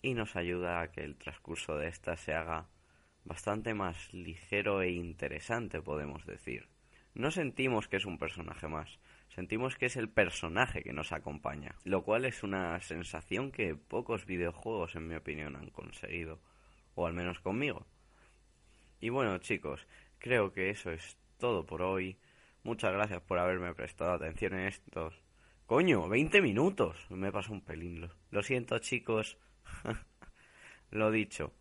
y nos ayuda a que el transcurso de esta se haga bastante más ligero e interesante, podemos decir. No sentimos que es un personaje más, sentimos que es el personaje que nos acompaña, lo cual es una sensación que pocos videojuegos, en mi opinión, han conseguido, o al menos conmigo. Y bueno, chicos, creo que eso es todo por hoy. Muchas gracias por haberme prestado atención en estos. Coño, 20 minutos. Me pasa un pelín. Lo, siento, chicos. lo dicho.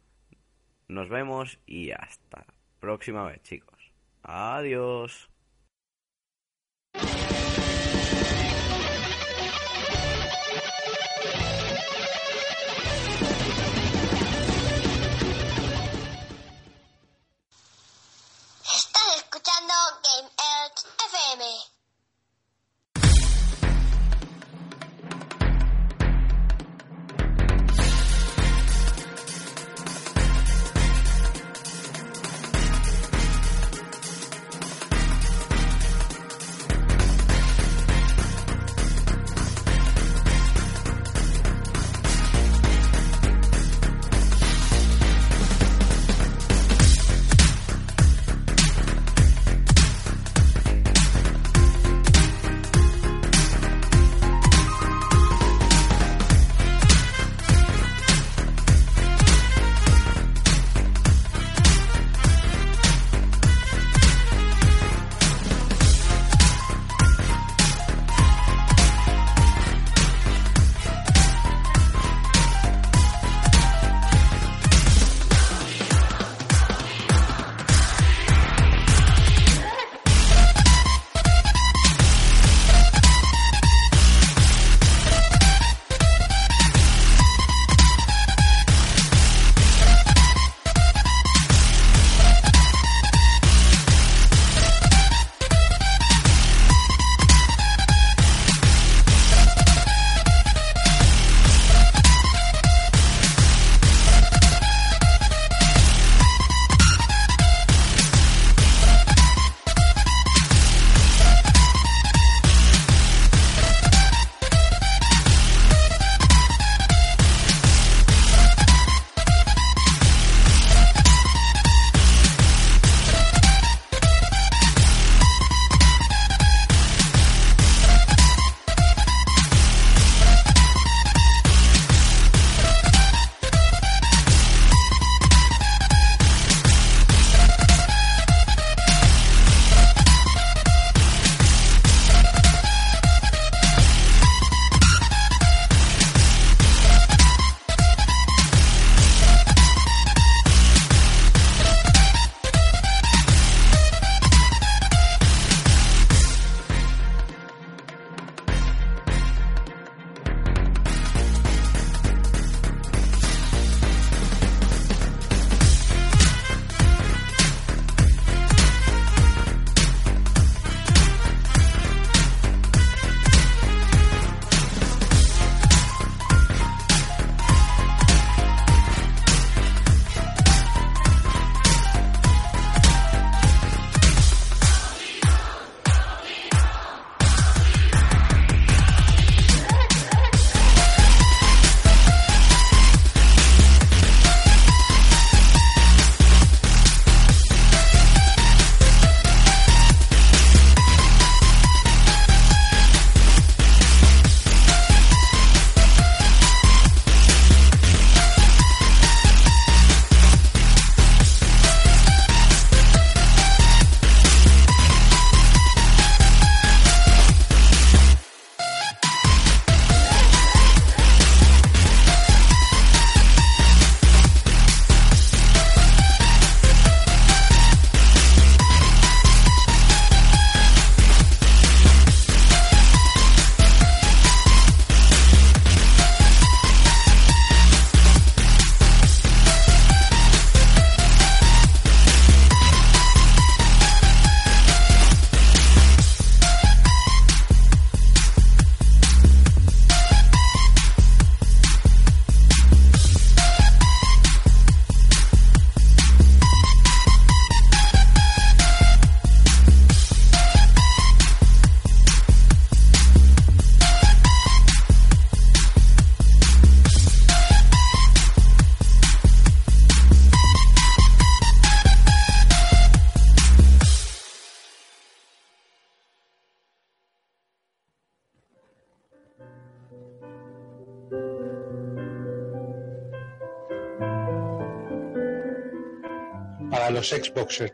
Nos vemos y hasta próxima vez, chicos. Adiós. Edge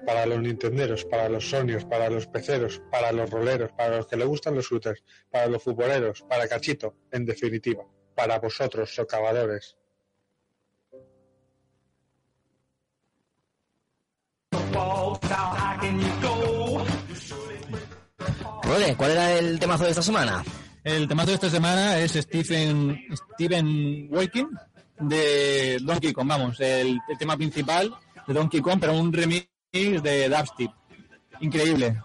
Para los Nintenderos, para los Sonyos, para los peceros, para los roleros, para los que le gustan los shooters, para los futboleros, para Cachito, en definitiva, para vosotros, socavadores. Rode, ¿cuál era el temazo de esta semana? El temazo de esta semana es Stephen, Stephen Walking de Donkey Kong, vamos, el, el tema principal de Donkey Kong, pero un remix de Dubstep. Increíble.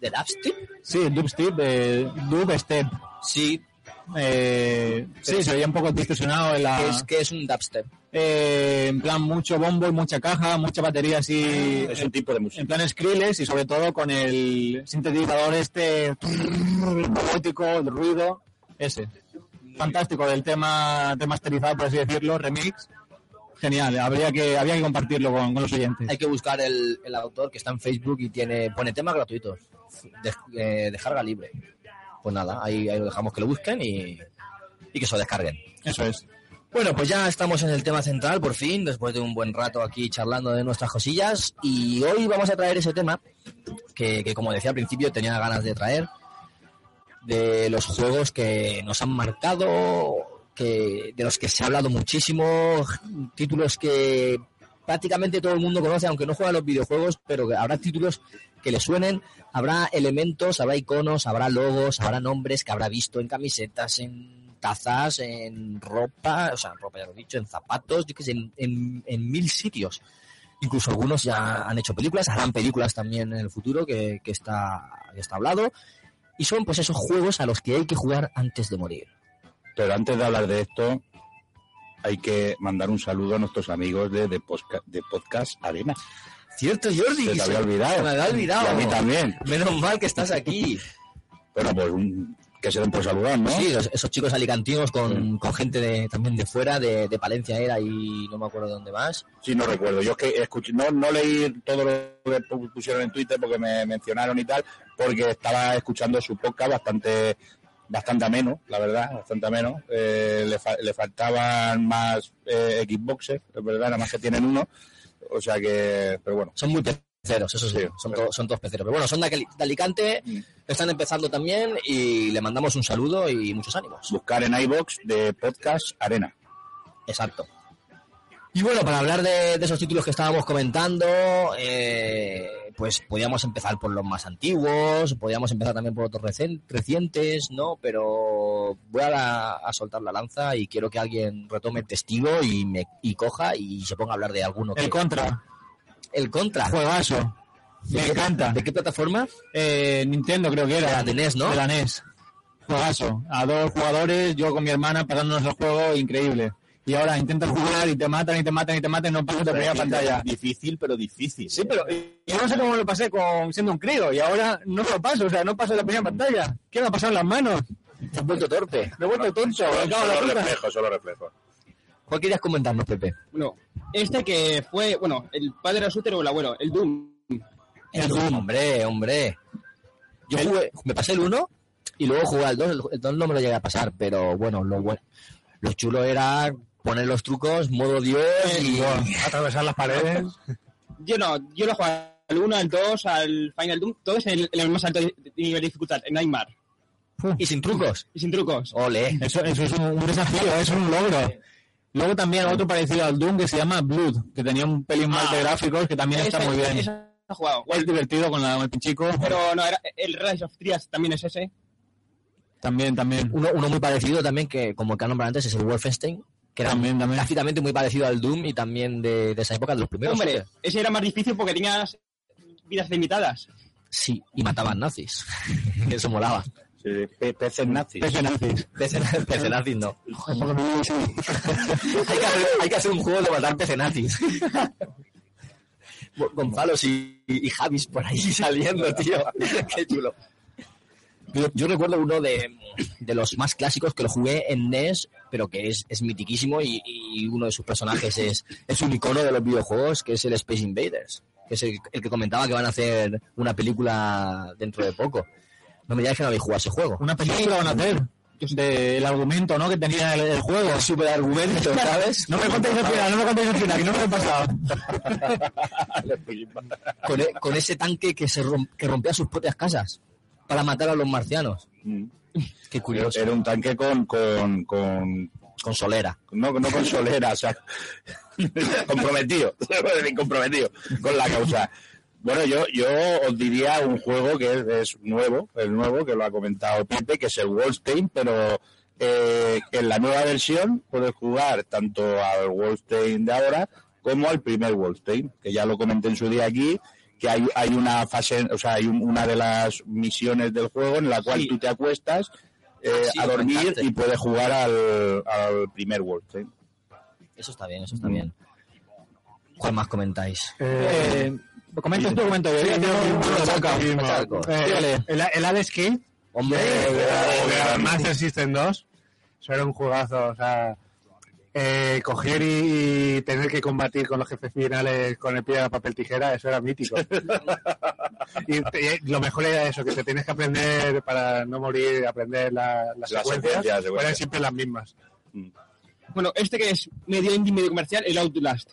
¿De Dubstep? Sí, Dubstep, de Dubstep. Sí. Eh, sí, se veía un poco distorsionado en la... ¿Qué es, qué es un Dubstep? Eh, en plan mucho bombo y mucha caja, mucha batería así. Es un tipo de música. En plan Skrillex y sobre todo con el sintetizador este poético, el ruido, ese. Fantástico del tema remasterizado, por así decirlo, remix. Genial, habría que, habría que compartirlo con, con los oyentes. Hay que buscar el, el autor que está en Facebook y tiene pone temas gratuitos. De, eh, descarga libre. Pues nada, ahí, ahí lo dejamos que lo busquen y, y que se lo descarguen. Eso es. Bueno, pues ya estamos en el tema central, por fin, después de un buen rato aquí charlando de nuestras cosillas. Y hoy vamos a traer ese tema que, que como decía al principio, tenía ganas de traer, de los juegos que nos han marcado, que de los que se ha hablado muchísimo, títulos que prácticamente todo el mundo conoce, aunque no juega los videojuegos, pero habrá títulos que le suenen, habrá elementos, habrá iconos, habrá logos, habrá nombres que habrá visto en camisetas, en tazas, en ropa, o sea, en ropa ya lo he dicho, en zapatos, yo qué sé, en, en- en mil sitios. Incluso algunos ya han hecho películas, harán películas también en el futuro que, que está, que está hablado. Y son pues esos juegos a los que hay que jugar antes de morir. Pero antes de hablar de esto, hay que mandar un saludo a nuestros amigos de, de, Posca- de Podcast Arena. Cierto, Jordi. Se te había olvidado. Se me había olvidado. Y a mí también. Menos mal que estás aquí. Bueno, pues un- que se den por saludar, ¿no? Sí, esos chicos alicantinos con, con gente de, también de fuera, de, de Palencia era y no me acuerdo de dónde más. Sí, no recuerdo. Yo es que escuché, no, no leí todo lo que pu- pusieron en Twitter porque me mencionaron y tal, porque estaba escuchando su podcast bastante bastante ameno, la verdad, bastante ameno. Eh, le, fa- le faltaban más eh, Xboxes, es verdad, nada más que tienen uno. O sea que, pero bueno. Son muy peceros, eso sí, son, to- son todos peceros. Pero bueno, son de, Alicante, están empezando también y le mandamos un saludo y muchos ánimos. Buscar en iBox de Podcast Arena. Exacto. Y bueno, para hablar de, de esos títulos que estábamos comentando, eh, pues podíamos empezar por los más antiguos, podíamos empezar también por otros recientes, ¿no? Pero voy a, la- a soltar la lanza y quiero que alguien retome el testigo y, me, y coja y se ponga a hablar de alguno. El que- Contra. El Contra. Juegazo. ¿De Me qué- encanta. ¿De qué plataforma? Eh, Nintendo creo que era. De la NES, ¿no? De la NES. Juegazo. A dos jugadores, yo con mi hermana pasándonos el juego, increíble. Y ahora intentas jugar y te matan y te matan y te matan y no pasas de primera pantalla. Difícil, pero difícil. Sí, pero yo no sé cómo lo pasé con siendo un crío y ahora no lo paso, o sea, no paso de la primera pantalla. ¿Qué me ha pasado en las manos? Te has vuelto torpe. Me he vuelto tonto. Solo puta. reflejo, solo reflejo. ¿Cuál querías comentarnos, Pepe? Bueno, este que fue, bueno, el padre del shooter o el abuelo, el Doom. El Doom, hombre, hombre. Yo jugué, me pasé el 1 y luego jugué al 2. El 2 no me lo llegué a pasar, pero bueno, lo, bueno, lo chulo era poner los trucos, modo Dios y atravesar las paredes. Yo no, yo lo jugué al 1, al 2, al Final Doom, todos en el, en el más alto nivel de dificultad, en Nightmare. Y sin trucos. Y sin trucos. Ole. Eso, eso es un, un desafío, eso es un logro. Luego también otro parecido al Doom que se llama Blood, que tenía un pelín más de gráficos que también está Ese- muy bien. he jugado. Es divertido con, la, con el pinchico. Pero no, era, el Rise of Trias también es ese. También, también. Uno, uno muy parecido también, que como que han nombrado antes, es el Wolfenstein, que era También, también. gráficamente muy parecido al Doom y también de, de esa época, de los primeros. Hombre, ese era más difícil porque tenías vidas limitadas. Sí, y mataban nazis. Eso molaba. Sí, peces nazis. Peces nazis. Peces pece nazis no. hay, que hacer, hay que hacer un juego de matar pece nazis. Gonzalo y, y Javis por ahí saliendo, tío. Qué chulo. Yo, yo recuerdo uno de, de los más clásicos que lo jugué en NES, pero que es, es mitiquísimo y, y uno de sus personajes es, es un icono de los videojuegos, que es el Space Invaders, que es el, el que comentaba que van a hacer una película dentro de poco. No me digáis que no habéis jugado ese juego. ¿Una película van a hacer? del argumento, ¿no? Que tenía el, el juego. El superargumento, ¿sabes? no me contéis el final, no me contéis el final, que no me he pasado. con, e- con ese tanque que se rom- que rompía sus propias casas para matar a los marcianos. Qué curioso. Era un tanque con, con, con, con solera. No, no con solera, o sea, comprometido, comprometido con la causa. Bueno, yo, yo os diría un juego que es, es nuevo, el nuevo, que lo ha comentado Pepe, que es el Wolfenstein, pero eh, en la nueva versión puedes jugar tanto al Wolfenstein de ahora como al primer Wolfenstein, que ya lo comenté en su día aquí, que hay, hay una fase, o sea, hay un- una de las misiones del juego en la cual tú te acuestas eh, Sí, a dormir y puedes jugar al, al primer Wolfenstein. Eso está bien, eso está bien. ¿Cuál más comentáis? Eh, ¿Comentas tú o comento? Sí, un. Eh, Dígale. el, el Hades Key, Hombre, el Master System 2, eso era un jugazo, o sea, eh, coger y, y tener que combatir con los jefes finales con el piedra, papel, tijera, eso era mítico. y, te- lo mejor era eso, que te tienes que aprender para no morir, aprender la- las Las secuencias, secuencias. eran siempre las mismas. Bueno, este que es medio indie, medio comercial, el Outlast.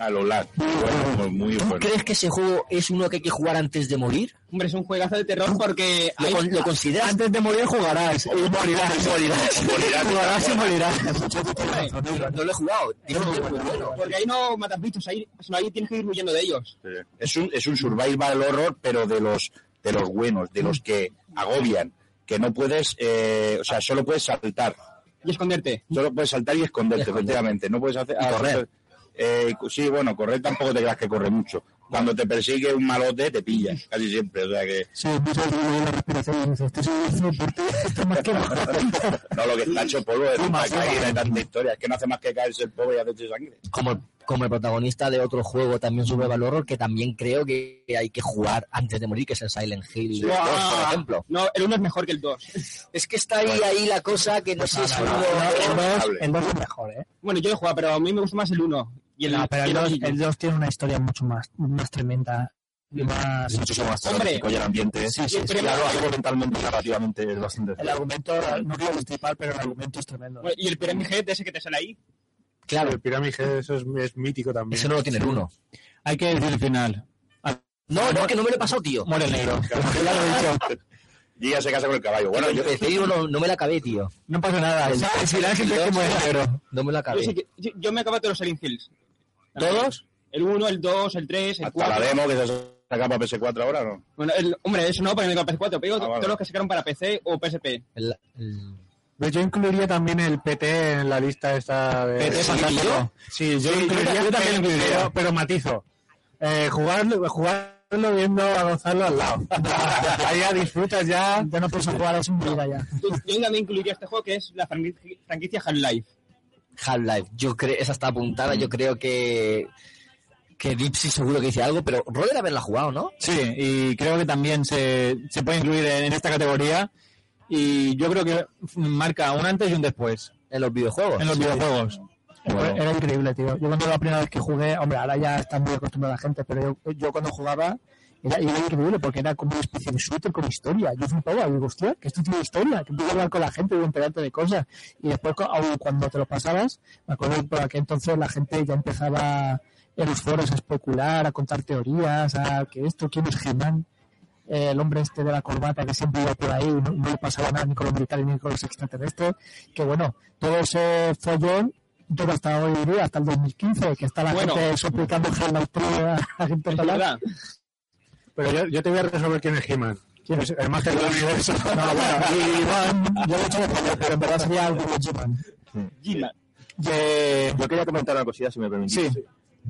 A lo. Bueno, muy ¿Tú bueno. crees que ese juego es uno que hay que jugar antes de morir? Hombre, es un juegazo de terror porque... ¿Lo, hay- con- lo consideras? Antes de morir jugarás. Y morirás. Morirás. Jugarás y morirás. No, lo he jugado. Bueno. Porque ahí no matas bichos, ahí, sino ahí tienes que ir huyendo de ellos. Es un, es un survival horror, pero de los, de los buenos, de los que agobian, que no puedes, eh, o sea, solo puedes saltar. Y esconderte. Solo puedes saltar y esconderte, efectivamente. No puedes hacer. Y correr. Eh, sí, bueno, correr tampoco te creas que corre mucho. Cuando te persigue un malote, te pilla, casi siempre. O sea que. Sí, empieza a tener la respiración y dices, estoy seguro por ti, esto es más que No, lo que está hecho polvo es tanta caída y tanta historia. Es que no hace más que caerse el polvo y hacerse sangre. Como, como el protagonista de otro juego también survival horror que también creo que hay que jugar antes de morir, que es el Silent Hill 2, por ejemplo. No, el 1 es mejor que el 2. Es que está ahí, ahí la cosa que no sé si uno- El 2 el dos es mejor, ¿eh? Bueno, yo he jugado, pero a mí me gusta más el 1. Y el, No, pero y el el 2, otro. el 2 tiene una historia mucho más, más tremenda y más... Es muchísimo más Hombre. y el ambiente. Sí, sí, sí. Claro, argumentalmente y narrativamente es bastante. El argumento, no quiero destripar, pero el argumento es tremendo. Y el Pyramid Head ese que te sale ahí. Claro, El Pyramid Head, eso es, es mítico también. ese no lo tiene el uno. Hay que decir el final. No, no, que no me lo he pasado, tío. Muere el negro. Ya lo he dicho. Giga se casa con el caballo. Bueno, yo, Te digo, no, no me la acabé, tío. No pasa nada. El- El final siempre es que muere el negro. No me la Yo, acabé. que- yo, yo me acabo todos los Silent Hills. ¿Todos? El 1, el 2, el 3, el hasta la 4. demo que se saca para PS4 ahora, ¿no? Bueno, el, hombre, eso no, para PS4. Pero Ah, vale. todos los que sacaron para PC o PSP. El- el- Pero yo incluiría también el PT en la lista esta de... PT fantástico. Sí, yo Sí, incluiría, yo también pero- incluiría. Pero, pero matizo. Eh, jugarlo, jugarlo viendo a gozarlo al lado. Ahí ya disfrutas ya. Yo no pienso jugar a mi vida ya. Yo yo también incluiría este juego que es la franqui- franquicia Half-Life. Half-Life. Yo creo, esa está apuntada. Yo creo que que Dipsy seguro que dice algo, pero Roder haberla jugado, ¿no? Sí, y creo que también se, se puede incluir en, en esta categoría. Y yo creo que marca un antes y un después En los videojuegos. en los Sí. videojuegos. Era- Era increíble, tío. Yo cuando la primera vez que jugué, hombre, ahora ya está muy acostumbrada la gente, pero yo, yo cuando jugaba era, era increíble porque era como una especie de shooter con historia. Yo flipaba, digo, hostia, que esto tiene historia, que puedo hablar con la gente y enterarte de cosas. Y después, aun cuando te lo pasabas, me acuerdo que por aquel entonces la gente ya empezaba en los foros a especular, a contar teorías, a que esto, quién es He-Man, Eh, el hombre este de la corbata que siempre iba por ahí y no, no le pasaba nada ni con los militares ni con los extraterrestres. Que bueno, todo ese follón todo hasta hoy día, hasta el 2015, que está la Bueno. gente suplicando Half-Life 3 a gente Es verdad. Pero yo, yo te voy a resolver quién es He-Man. ¿Quién Es el más del universo. No, bueno, Iván, yo lo he hecho de poner, pero en verdad sería algo. Gina. Eh, yo quería comentar una cosilla, si me permitís.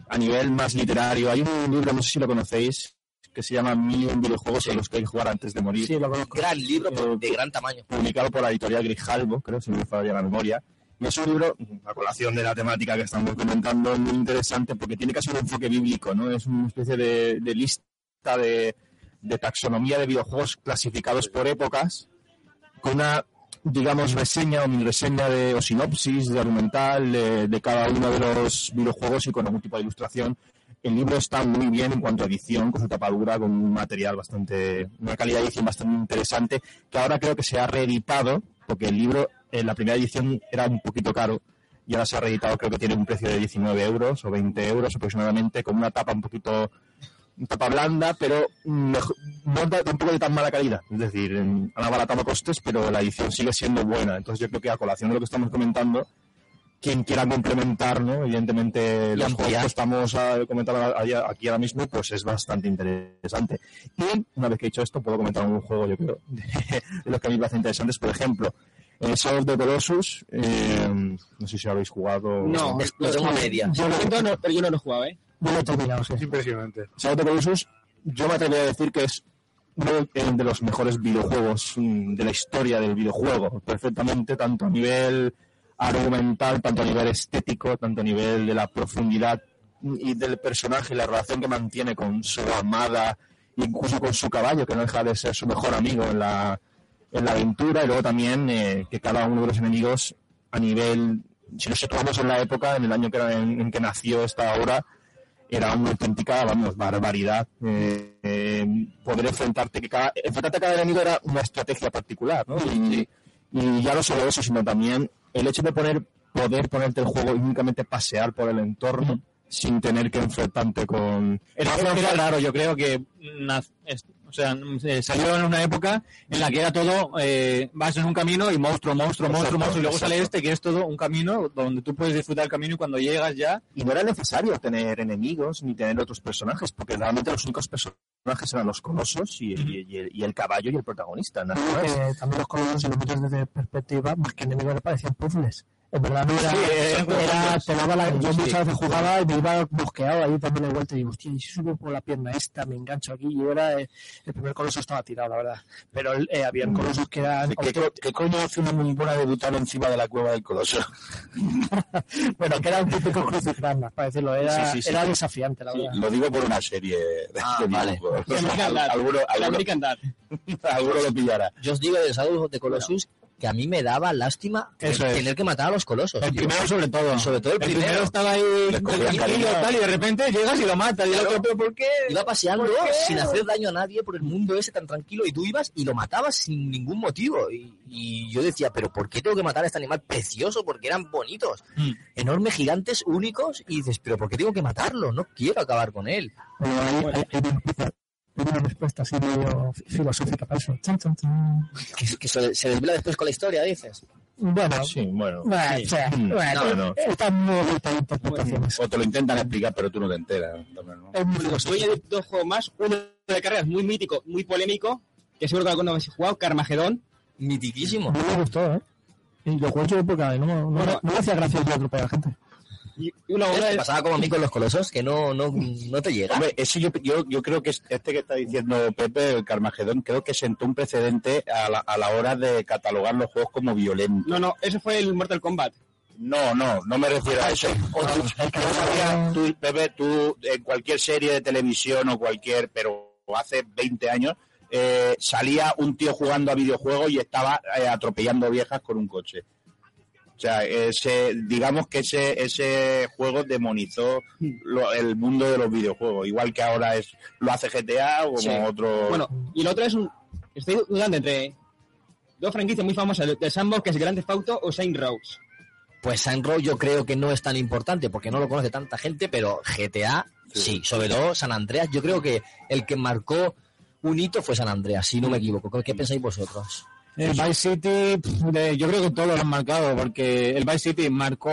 A nivel más literario, hay un libro, no sé si lo conocéis, que se llama Mil y un videojuegos en los que hay que jugar antes de morir. Sí, lo conozco. Gran libro pero de gran tamaño. publicado por la editorial Grijalbo, creo, si no me falla la memoria. Y es un libro, a colación de la temática que estamos comentando, muy interesante porque tiene casi un enfoque bíblico, ¿no? Es una especie de, de lista de, de taxonomía de videojuegos clasificados por épocas, con una, digamos, reseña o mini reseña de, o sinopsis de argumental de, de cada uno de los videojuegos y con algún tipo de ilustración. El libro está muy bien en cuanto a edición, con su tapadura, con un material bastante, una calidad de edición bastante interesante, que ahora creo que se ha reeditado porque el libro en la primera edición era un poquito caro y ahora se ha reeditado, creo que tiene un precio de 19 euros o 20 euros aproximadamente, con una tapa un poquito tapa blanda, pero mejor- no da tampoco de tan mala calidad. Es decir, han abaratado costes, pero la edición sigue siendo buena. Entonces yo creo que a colación de lo que estamos comentando, quien quiera complementar, ¿no? Evidentemente, los juegos ampliar. que estamos ah, comentando aquí ahora mismo, pues es bastante interesante. Y una vez que he dicho esto, puedo comentar un juego, yo creo, de, de los que a mí me parecen interesantes. Por ejemplo, eh, Shadow of the Colossus, eh, no sé si habéis jugado. No, lo tengo a medias. Yo no, pero yo no lo he jugado, ¿eh? Yo lo he terminado, sí. Es impresionante. Shadow of the yo me atrevería a decir que es uno de- los mejores videojuegos mm, de la historia del videojuego, perfectamente, tanto a nivel argumental, tanto a nivel estético, tanto a nivel de la profundidad y del personaje y la relación que mantiene con su amada, incluso con su caballo, que no deja de ser su mejor amigo en la, en la aventura, y luego también eh, que cada uno de los enemigos a nivel, si nos situamos en la época, en el año que en, en que nació esta obra, era una auténtica, vamos, barbaridad. Eh, eh, poder enfrentarte, que cada, enfrentarte a cada enemigo era una estrategia particular, ¿no? Y, y ya no solo eso, sino también el hecho de poner, poder ponerte el juego y únicamente pasear por el entorno sin tener que enfrentarte con... Era, era raro, yo creo que o sea, eh, salió en una época en la que era todo, eh, vas en un camino y monstruo, monstruo, monstruo, Exacto, monstruo, y luego sale este que es todo un camino donde tú puedes disfrutar el camino y cuando llegas ya... Y no era necesario tener enemigos ni tener otros personajes, porque realmente los únicos personajes eran los colosos y, y- y el, y el caballo y el protagonista. nada más. también los colores, si lo miras desde perspectiva, más que enemigos le parecían puzzles. En verdad no era, Sí, daba la, yo muchas veces jugaba y me iba bosqueado ahí también de vuelta y digo, hostia, y si subo por la pierna esta, me engancho aquí, y era eh, el primer coloso estaba tirado, la verdad. Pero eh, había colosos que eran... ¿Qué, qué coño hace una mongona debutar encima de la cueva del coloso? bueno, que era un típico crucigrama, para decirlo, era, Sí, sí, sí. era desafiante, la Sí, verdad. lo digo por una serie de, Ah, de vale. El. Alguno, El alguno- Dad. alguno lo pillará. Yo os digo de Shadow of the Colossus que a mí me daba lástima Eso es. tener que matar a los colosos. El tío. primero sobre todo. Sobre todo el El primero primero. estaba ahí tranquilo, tal, y de repente llegas y lo matas. Y el otro, ¿pero por qué? Iba paseando sin hacer daño a nadie por el mundo ese tan tranquilo y tú ibas y lo matabas sin ningún motivo. Y, y yo decía, ¿pero por qué tengo que matar a este animal precioso? Porque eran bonitos, Mm. enormes, gigantes, únicos. Y dices, ¿pero por qué tengo que matarlo? No quiero acabar con él. Tiene una respuesta así medio filosófica para eso. Chan, chan, chan. Que, que se, se desvela después con la historia, dices. Bueno, Sí, bueno. bueno, Sí. o sea, Mm, bueno, no, no. están muy abiertas interpretaciones. O te lo intentan explicar, pero tú no te enteras. también, ¿no? Es muy Os voy a dos juegos más. Uno de carreras muy mítico, muy polémico, que seguro que alguno habéis jugado, Carmagedón. Mitiquísimo. Mí me gustó, ¿eh? Y lo jugué en su época y no, no, no, no me hacía gracia yo atropellar a la gente. ¿Te de- pasaba como a mí con los colosos? Que no, no, no te llega. Hombre, ese yo, yo, yo creo que es- este que está diciendo Pepe, el Carmagedón, creo que sentó un precedente a la, a la hora de catalogar los juegos como violentos. No, no, ese fue el Mortal Kombat. No, no, no me refiero a eso. Yo sabía, tú, Pepe, tú en cualquier serie de televisión o cualquier, pero hace 20 años, eh, salía un tío jugando a videojuegos y estaba eh, atropellando viejas con un coche. O sea, ese, digamos que ese, ese juego demonizó lo- el mundo de los videojuegos, igual que ahora es lo hace GTA o como Sí. otro. Bueno, y el otro es un. Estoy dudando entre dos franquicias muy famosas de Sandbox, que es Grand Theft Auto o Saint Rose. Pues Saint Row yo creo que no es tan importante porque no lo conoce tanta gente, pero GTA sí. Sobre todo San Andreas, yo creo que el que marcó un hito fue San Andreas, si no me equivoco. ¿Qué pensáis vosotros? El Vice City, pff, de- yo creo que todos lo han marcado, porque el Vice City marcó,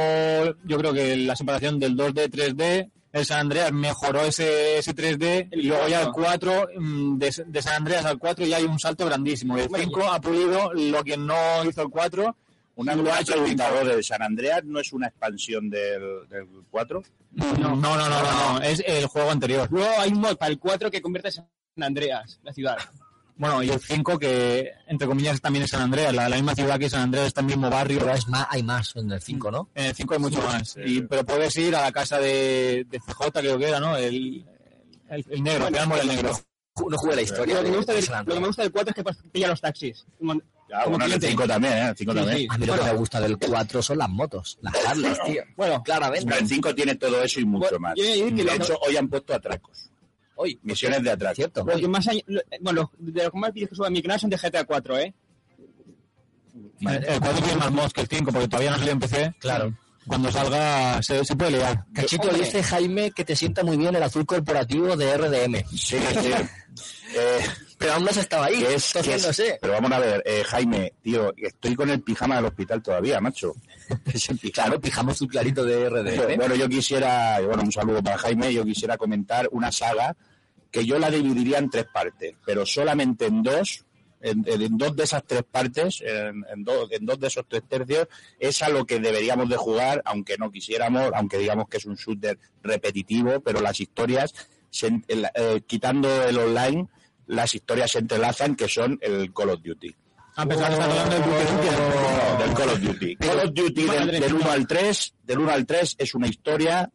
yo creo que la separación del 2D, 3D, el San Andreas mejoró ese, ese 3D, y luego ya el 4, mm, de, de San Andreas al 4 ya hay un salto grandísimo. El 5 ha pulido lo que no hizo el 4, Una, lo ha hecho el pregunta, 5. Rode, ¿San Andreas no es una expansión del, del 4? No, no, no, no, no, no, es el juego anterior. Luego hay un mod para el 4 que convierte a San Andreas, la ciudad. Bueno, y el 5 que, entre comillas, también es San Andreas, la, la misma ciudad que San Andreas, está en el mismo barrio. Pero es más, hay más en el 5, ¿no? En el 5 hay mucho más. Y, pero puedes ir a la casa de, de CJ, creo que era, ¿no? El, el, el negro, Bueno, el negro. No jugué la historia. Lo que, me gusta de del, lo que me Andreas. gusta del 4 es que pilla los taxis. Ya, como bueno, en el cliente. 5 también, ¿eh? El 5 Sí, también. sí. A mí lo Bueno. que me gusta del 4 son las motos, las Harleys, tío. Bueno, Claramente. Pero el 5 tiene todo eso y mucho Bueno, más. yo de hecho, hoy han puesto atracos. Hoy, Misiones de atracos. cierto. lo que más hay- lo- bueno, de los más vídeos que subo a mi canal son de GTA 4, ¿eh? El 4 tiene más mods que el 5 porque todavía no salió en PC. Claro. Cuando salga se, se puede liar. Cachito Hombre, dice Jaime que te sienta muy bien el azul corporativo de RDM. Sí, sí. Eh, Pero aún no has estado ahí, es- tosiéndose. pero vamos a ver, eh, Jaime, tío, estoy con el pijama del hospital todavía, macho. Claro, pijama azul clarito de RDM. Bueno, yo quisiera, bueno, un saludo para Jaime, yo quisiera comentar una saga que yo la dividiría en tres partes, pero solamente en dos, en, en dos de esas tres partes, en, en dos, en dos de esos tres tercios, es a lo que deberíamos de jugar, aunque no quisiéramos, aunque digamos que es un shooter repetitivo, pero las historias, se eh, quitando el online, las historias se entrelazan, que son el Call of Duty. A pesar de estar hablando del. No, del Call of Duty. Call of Duty del, del mía. 1 al 3, del 1 al 3 es una historia.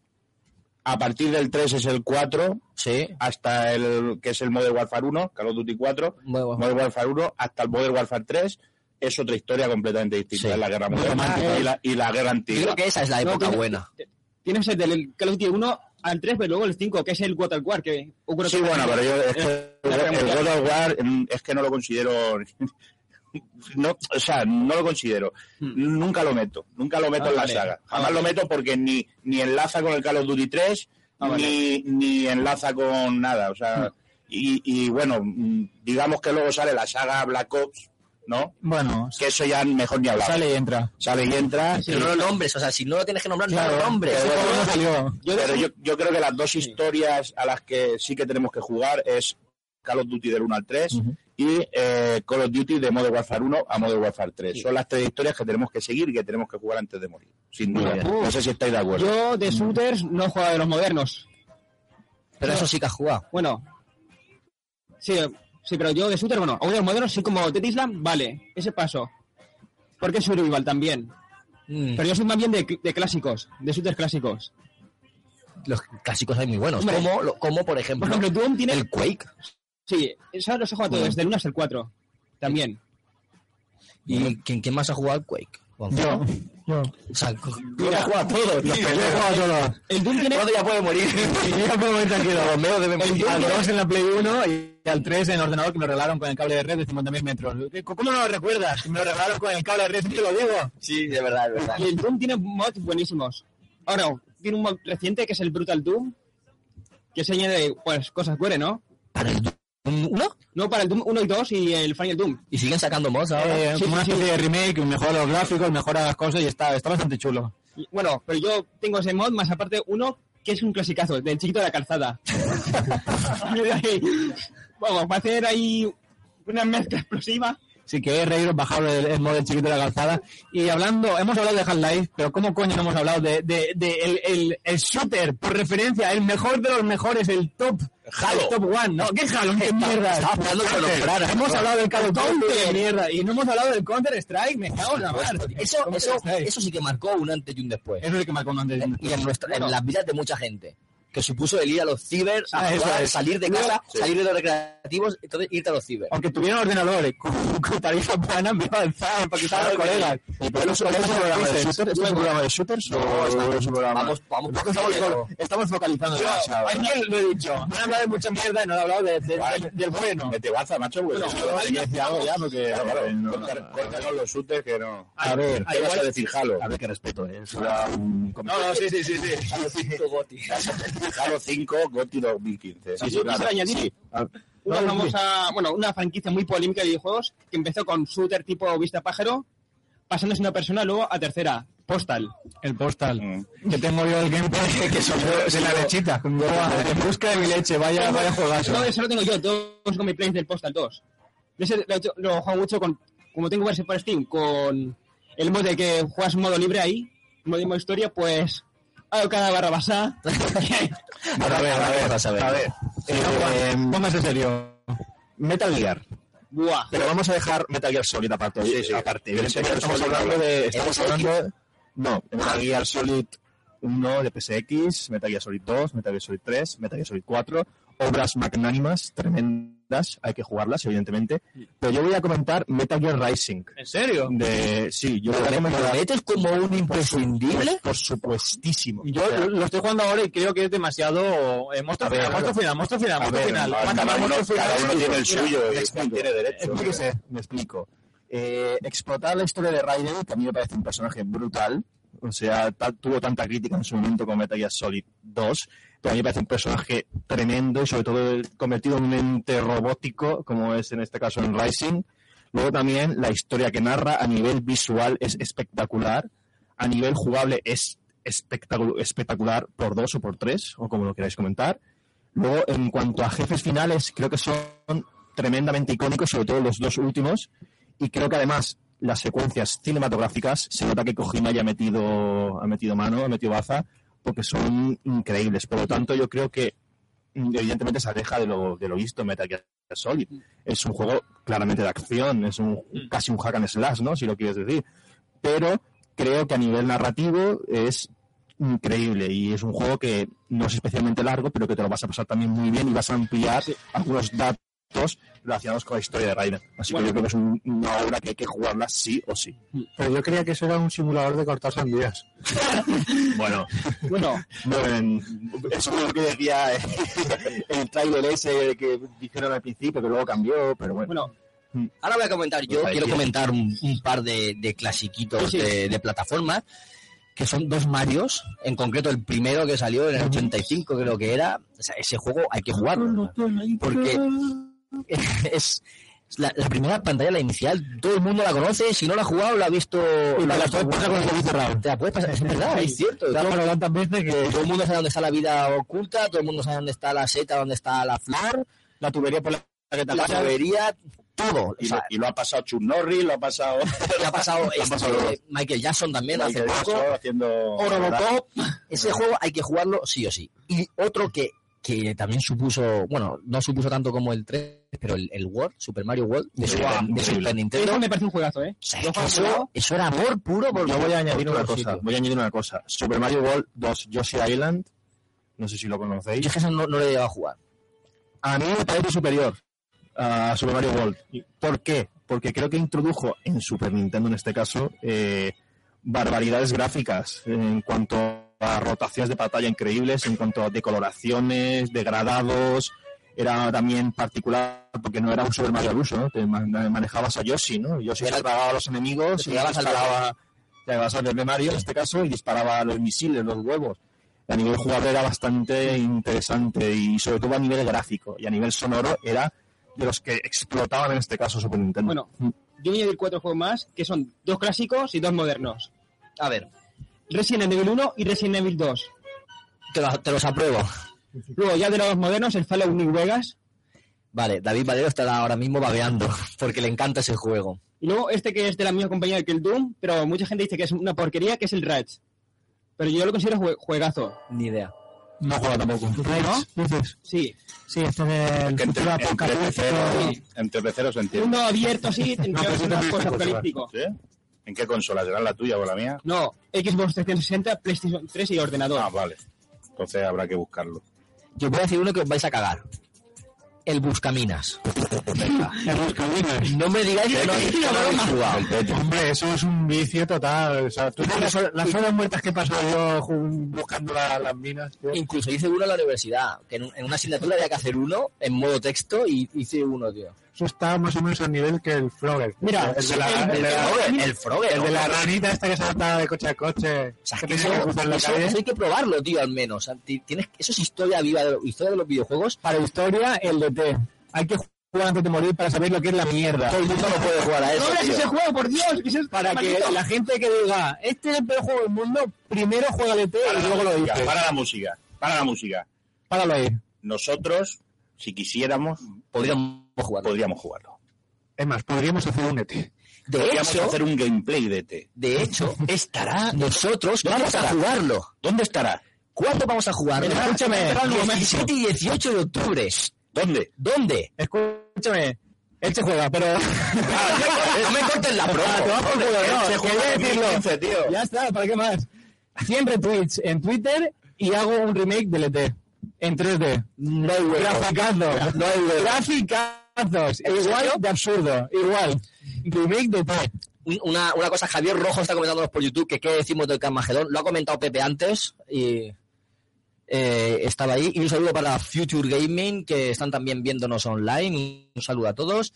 A partir del 3 es el 4, Sí. hasta el que es el Modern Warfare 1, Call of Duty 4, Modern Warfare 1, hasta el Modern Warfare 3 es otra historia completamente distinta, Sí. es la guerra moderna romántica. y la, y la guerra Yo antigua. creo que esa es la No, época tiene- buena. Tienes el del Call of Duty 1 al 3, pero luego el 5, que es el World War, que ocurre Sí, bueno, pero yo es que el. God of War mm, es que no lo considero no, o sea, no lo considero. Nunca lo meto, nunca lo meto Hmm. Ah, en la vale. saga. Ah, Jamás lo vale. meto porque ni, ni enlaza con el Call of Duty 3, Ah, vale. Hmm. ni, ni enlaza con nada. O sea, y, y bueno, mm, digamos que luego sale la saga Black Ops, ¿no? Bueno, Que eso ya mejor ni hablar. sale y entra. Sale y entra. Pero no lo nombres, o sea, si no lo tienes que nombrar, no Claro, lo nombres. pero Todavía no bueno, salió. Yo pero yo, yo creo que las dos historias a las que sí que tenemos que jugar es Call of Duty del 1 al 3 y eh, Call of Duty de Modern Warfare 1 a Modern Warfare 3. Son las tres historias que tenemos que seguir y que tenemos que jugar antes de morir. Sin duda. No sé si estáis de acuerdo. Yo de shooters no he jugado de los modernos. Pero eso sí que has jugado. Bueno, sí, sí, pero yo de shooter, bueno, o de los modernos, sí como Dead Island, vale, ese paso. Porque es survival también. Mm, Pero yo soy más bien de, de clásicos, de shooters clásicos. Los clásicos hay muy buenos. Hombre. Como, lo- como por ejemplo, Por ejemplo, Doom tiene... el Quake. Sí, eso los he jugado todos, desde el 1 hasta el 4. También. ¿Y quién, quién más ha jugado al Quake? Yo, yo. O sea, Mira, has jugado a todos. Yo he jugado todo. El Doom tiene... Todo ya puede morir. Ya puedo morir tranquilo. Romeo debe morir. Al 2 en la Play 1 y al 3 en el ordenador que me lo regalaron con el cable de red de 50.000 metros. ¿Cómo no lo recuerdas? Me lo regalaron con el cable de red, te lo digo. Sí, de verdad, de verdad. Y el Doom tiene mods buenísimos. Ahora, tiene un mod reciente que es el Brutal Doom, que se añade, pues, cosas cuere, ¿no? ¿Para el Doom 1? No, para el Doom 1 y 2 y el Final Doom. Y siguen sacando mods ahora. Eh, Sí, como una sí, especie de remake, mejora los gráficos, mejora las cosas y está, está bastante chulo. Y, bueno, pero yo tengo ese mod, más aparte uno que es un clasicazo, del chiquito de la calzada. Vamos, va a hacer ahí una mezcla explosiva. Sí que es reíros bajar el, el modo chiquito de la calzada. Y hablando, hemos hablado de Half-Life, pero ¿cómo coño no hemos hablado de, de, de el, el, el shooter, por referencia, el mejor de los mejores, el top, Halo. el top one, ¿no? ¿Qué Halo? ¿Qué mierda? Hemos hablado del Call of mierda, y no hemos hablado del Counter Strike, me cago en la mar. Eso, eso, Counter-Strike. eso sí que marcó un antes y un después. Eso es lo que marcó un antes y un Y en, después. nuestra, Bueno. en las vidas de mucha gente. Que supuso el ir a los ciber, a Ah, jugar, es. salir de casa, Sí. salir de los recreativos, entonces irte a los ciber. Aunque tuviera ordenadores con, tarifa plana, me avanzaban para que estaban los colegas. ¿Pero eso es un programa de shooters? ¿Es un programa de shooters o es un programa? Vamos, vamos, Estamos, fo- estamos focalizando demasiado. Aquí lo he dicho. Me han hablado de mucha mierda y no he hablado de, de- de- del bueno. Mete baza, macho, pues. Que decir algo ya, porque. No. Córtanos los shooters que no. A ver, ¿Qué vas a decir, Halo? a ver qué respeto, ¿eh? No, no, sí, sí, sí. sí. Halo 5, GOTY 2015. Sí, quisiera añadir una famosa, bueno, una franquicia muy polémica de videojuegos que empezó con shooter tipo vista pájaro, pasándose una persona luego a tercera, Postal. El postal. Mm. Que tengo yo el gameplay que son de, de la lechita. En busca de mi leche. Vaya, vaya juegazo. No, eso lo tengo yo, todos con mi plays del Postal 2. De ese lo, lo juego mucho con, como tengo versión por Steam, con el modo de que juegas modo libre ahí, modo, modo historia, pues cada barra basá. Bueno, a ver, a ver, a ver. a ver. Eh, Póngase serio. Metal Gear. Buah. Pero vamos a dejar Metal Gear Solid aparte. Sí, sí. aparte. Estamos Solid, hablando de... Estamos hablando... No, Metal Gear Solid 1 de PSX, Metal Gear Solid 2, Metal Gear Solid 3, Metal Gear Solid 4, obras magnánimas, tremendas, hay que jugarlas, evidentemente. Pero yo voy a comentar Metal Gear Rising. ¿En serio? De, sí, yo ¿Lo comentar... metes como un imprescindible? Por supuestísimo. Yo O sea, lo, estoy jugando ahora y creo que es demasiado... Eh, monstruo final, monstruo final, monstruo final, monstruo final. Cada uno, uno tiene el suyo y explico. tiene derecho. Explíquese, me explico. Eh, explotar la historia de Raiden, que a mí me parece un personaje brutal, o sea, tuvo tanta crítica en su momento con Metal Gear Solid 2, pero a mí me parece un personaje tremendo y sobre todo convertido en un ente robótico, como es en este caso en Rising. Luego también la historia que narra a nivel visual es espectacular, a nivel jugable es espectacu- espectacular por dos o por tres, o como lo queráis comentar. Luego, en cuanto a jefes finales, creo que son tremendamente icónicos, sobre todo los dos últimos, y creo que además las secuencias cinematográficas se nota que Kojima ya ha metido, ha metido mano, ha metido baza, porque son increíbles. Por lo tanto, yo creo que mm, evidentemente se aleja de lo, de lo visto en Metal Gear Solid. Es un juego claramente de acción, es un, casi un hack and slash, ¿no? Si lo quieres decir. Pero creo que a nivel narrativo es increíble y es un juego que no es especialmente largo, pero que te lo vas a pasar también muy bien y vas a ampliar algunos datos relacionados con la historia de Raiden. Así Bueno. que yo creo que es un- una obra que hay que jugarla sí o sí. Pero yo creía que eso era un simulador de cortar sandías. Bueno, bueno, en- eso es lo que decía el trailer ese que dijeron al principio, que luego cambió, pero bueno. Ahora voy a comentar, yo Pues quiero comentar un, un par de, de clasiquitos Sí, sí. De, de plataformas, que son dos Marios, en concreto el primero que salió en el 85 creo que era, o sea, ese juego hay que jugarlo, porque es la, la primera pantalla, la inicial, todo el mundo la conoce, si no la ha jugado, la ha visto... Y la la puedes pasar con. Te la puedes pasar, es verdad, es cierto. Veces que... Todo el mundo sabe dónde está la vida oculta, todo el mundo sabe dónde está la seta, dónde está la flor, la tubería por la que te la pasa. tubería, todo. Y, O sea, lo, y lo ha pasado Chuck Norris, lo ha pasado... y ha pasado, Lo este, pasado Michael Jackson también Michael hace poco. Haciendo... Ese juego hay que jugarlo sí o sí. Y otro que, que también supuso, bueno, no supuso tanto como el 3, pero el, el World, Super Mario World, de, Super, de increíble. Super Nintendo. Eso me parece un juegazo, ¿eh? O sea, es que eso, era amor puro. Por, Yo voy a añadir una cosa. Voy a añadir una cosa. Super Mario World 2 Yoshi Island. No sé si lo conocéis. Yo es que eso no, no lo he llegado a jugar. A mí me parece superior a Super Mario World. ¿Por qué? Porque creo que introdujo en Super Nintendo, en este caso, eh, barbaridades gráficas en cuanto a rotaciones de pantalla increíbles, en cuanto a decoloraciones, degradados. Era también particular porque no era un Super Mario al uso, ¿no? Te man- manejabas a Yoshi, ¿no? Yoshi se tragaba a los enemigos y disparaba, te pegabas al bebé Mario en este caso y disparaba los misiles, los huevos. A nivel jugable era bastante interesante y sobre todo a nivel gráfico y a nivel sonoro era de los que explotaban en este caso Super Nintendo. Bueno, yo voy a añadir cuatro juegos más, que son dos clásicos y dos modernos. A ver. Resident Evil 1 y Resident Evil 2. Te, lo- te los apruebo. Luego, ya de los modernos, el Fallout New Vegas. Vale, David Valero está ahora mismo babeando porque le encanta ese juego. Y luego este que es de la misma compañía que el Doom, pero mucha gente dice que es una porquería, que es el Rage. Pero yo lo considero jue- juegazo. Ni idea. No juega tampoco. ¿No? Dices. Sí. Sí, este de Que entre, entre apocalíptico. peceros, entre peceros se entiende. Mundo abierto así, entre unas cosas apocalíptico. ¿Sí? ¿En qué consola? ¿Será la tuya o la mía? No, Xbox 360, PlayStation 3 y ordenador. Ah, vale. Entonces habrá que buscarlo. Yo voy a decir uno que os vais a cagar. El Buscaminas. No me digáis que no no habéis jugado. Hombre, eso es un vicio total. O sea, tú las, horas- las horas muertas que he pasado yo buscando la- las minas. tío. Incluso hice uno en la universidad, que en, en una asignatura había que hacer uno en modo texto y hice uno, tío. Eso está más o menos al nivel que el Frogger. Mira, el de la, el- el de la- Frogger, el Frogger, el de la ranita esta que salta de coche a coche. O sea, que que tiene eso, que cruzar la eso- calle. eso hay que probarlo, tío, al menos. O sea, ti- tienes, eso es historia viva, de, historia de los videojuegos. Para historia, el DT. Hay que jugar antes de morir para saber lo que es la mierda. Todo el mundo no puede jugar a eso, ¡No tío. ese juego, por Dios! Que ese es Para que maldito. la gente que diga, este es el peor juego del mundo, primero juega el DT Para y la luego lo música, dice. para la música. Para la música. Páralo ahí. Nosotros, si quisiéramos, Podríamos podríamos jugarlo. Es más, podríamos hacer un ET. De Podríamos hecho, hacer un gameplay de E T. de hecho, estará nosotros, vamos a jugarlo. ¿Dónde estará? ¿Cuándo vamos a jugar? Mira, escúchame. 17 y 18 de octubre. ¿Dónde? ¿Dónde? Escúchame. Él se juega, pero... No me corten la promo. Ah, te vas por culo, no, Se juega en decirlo. 2015, tío. Ya está, ¿para qué más? 100 retweets en Twitter y hago un remake del ET. En 3D. No hay huevo. Graficazos. No hay huevo. Graficazos. ¿En Igual de absurdo. Igual. Remake de. Un- Una, una cosa, Javier Rojo está comentándonos por YouTube que qué decimos del Carmagedón. Lo ha comentado Pepe antes y eh, estaba ahí. Y un saludo para Future Gaming, que están también viéndonos online. Un saludo a todos.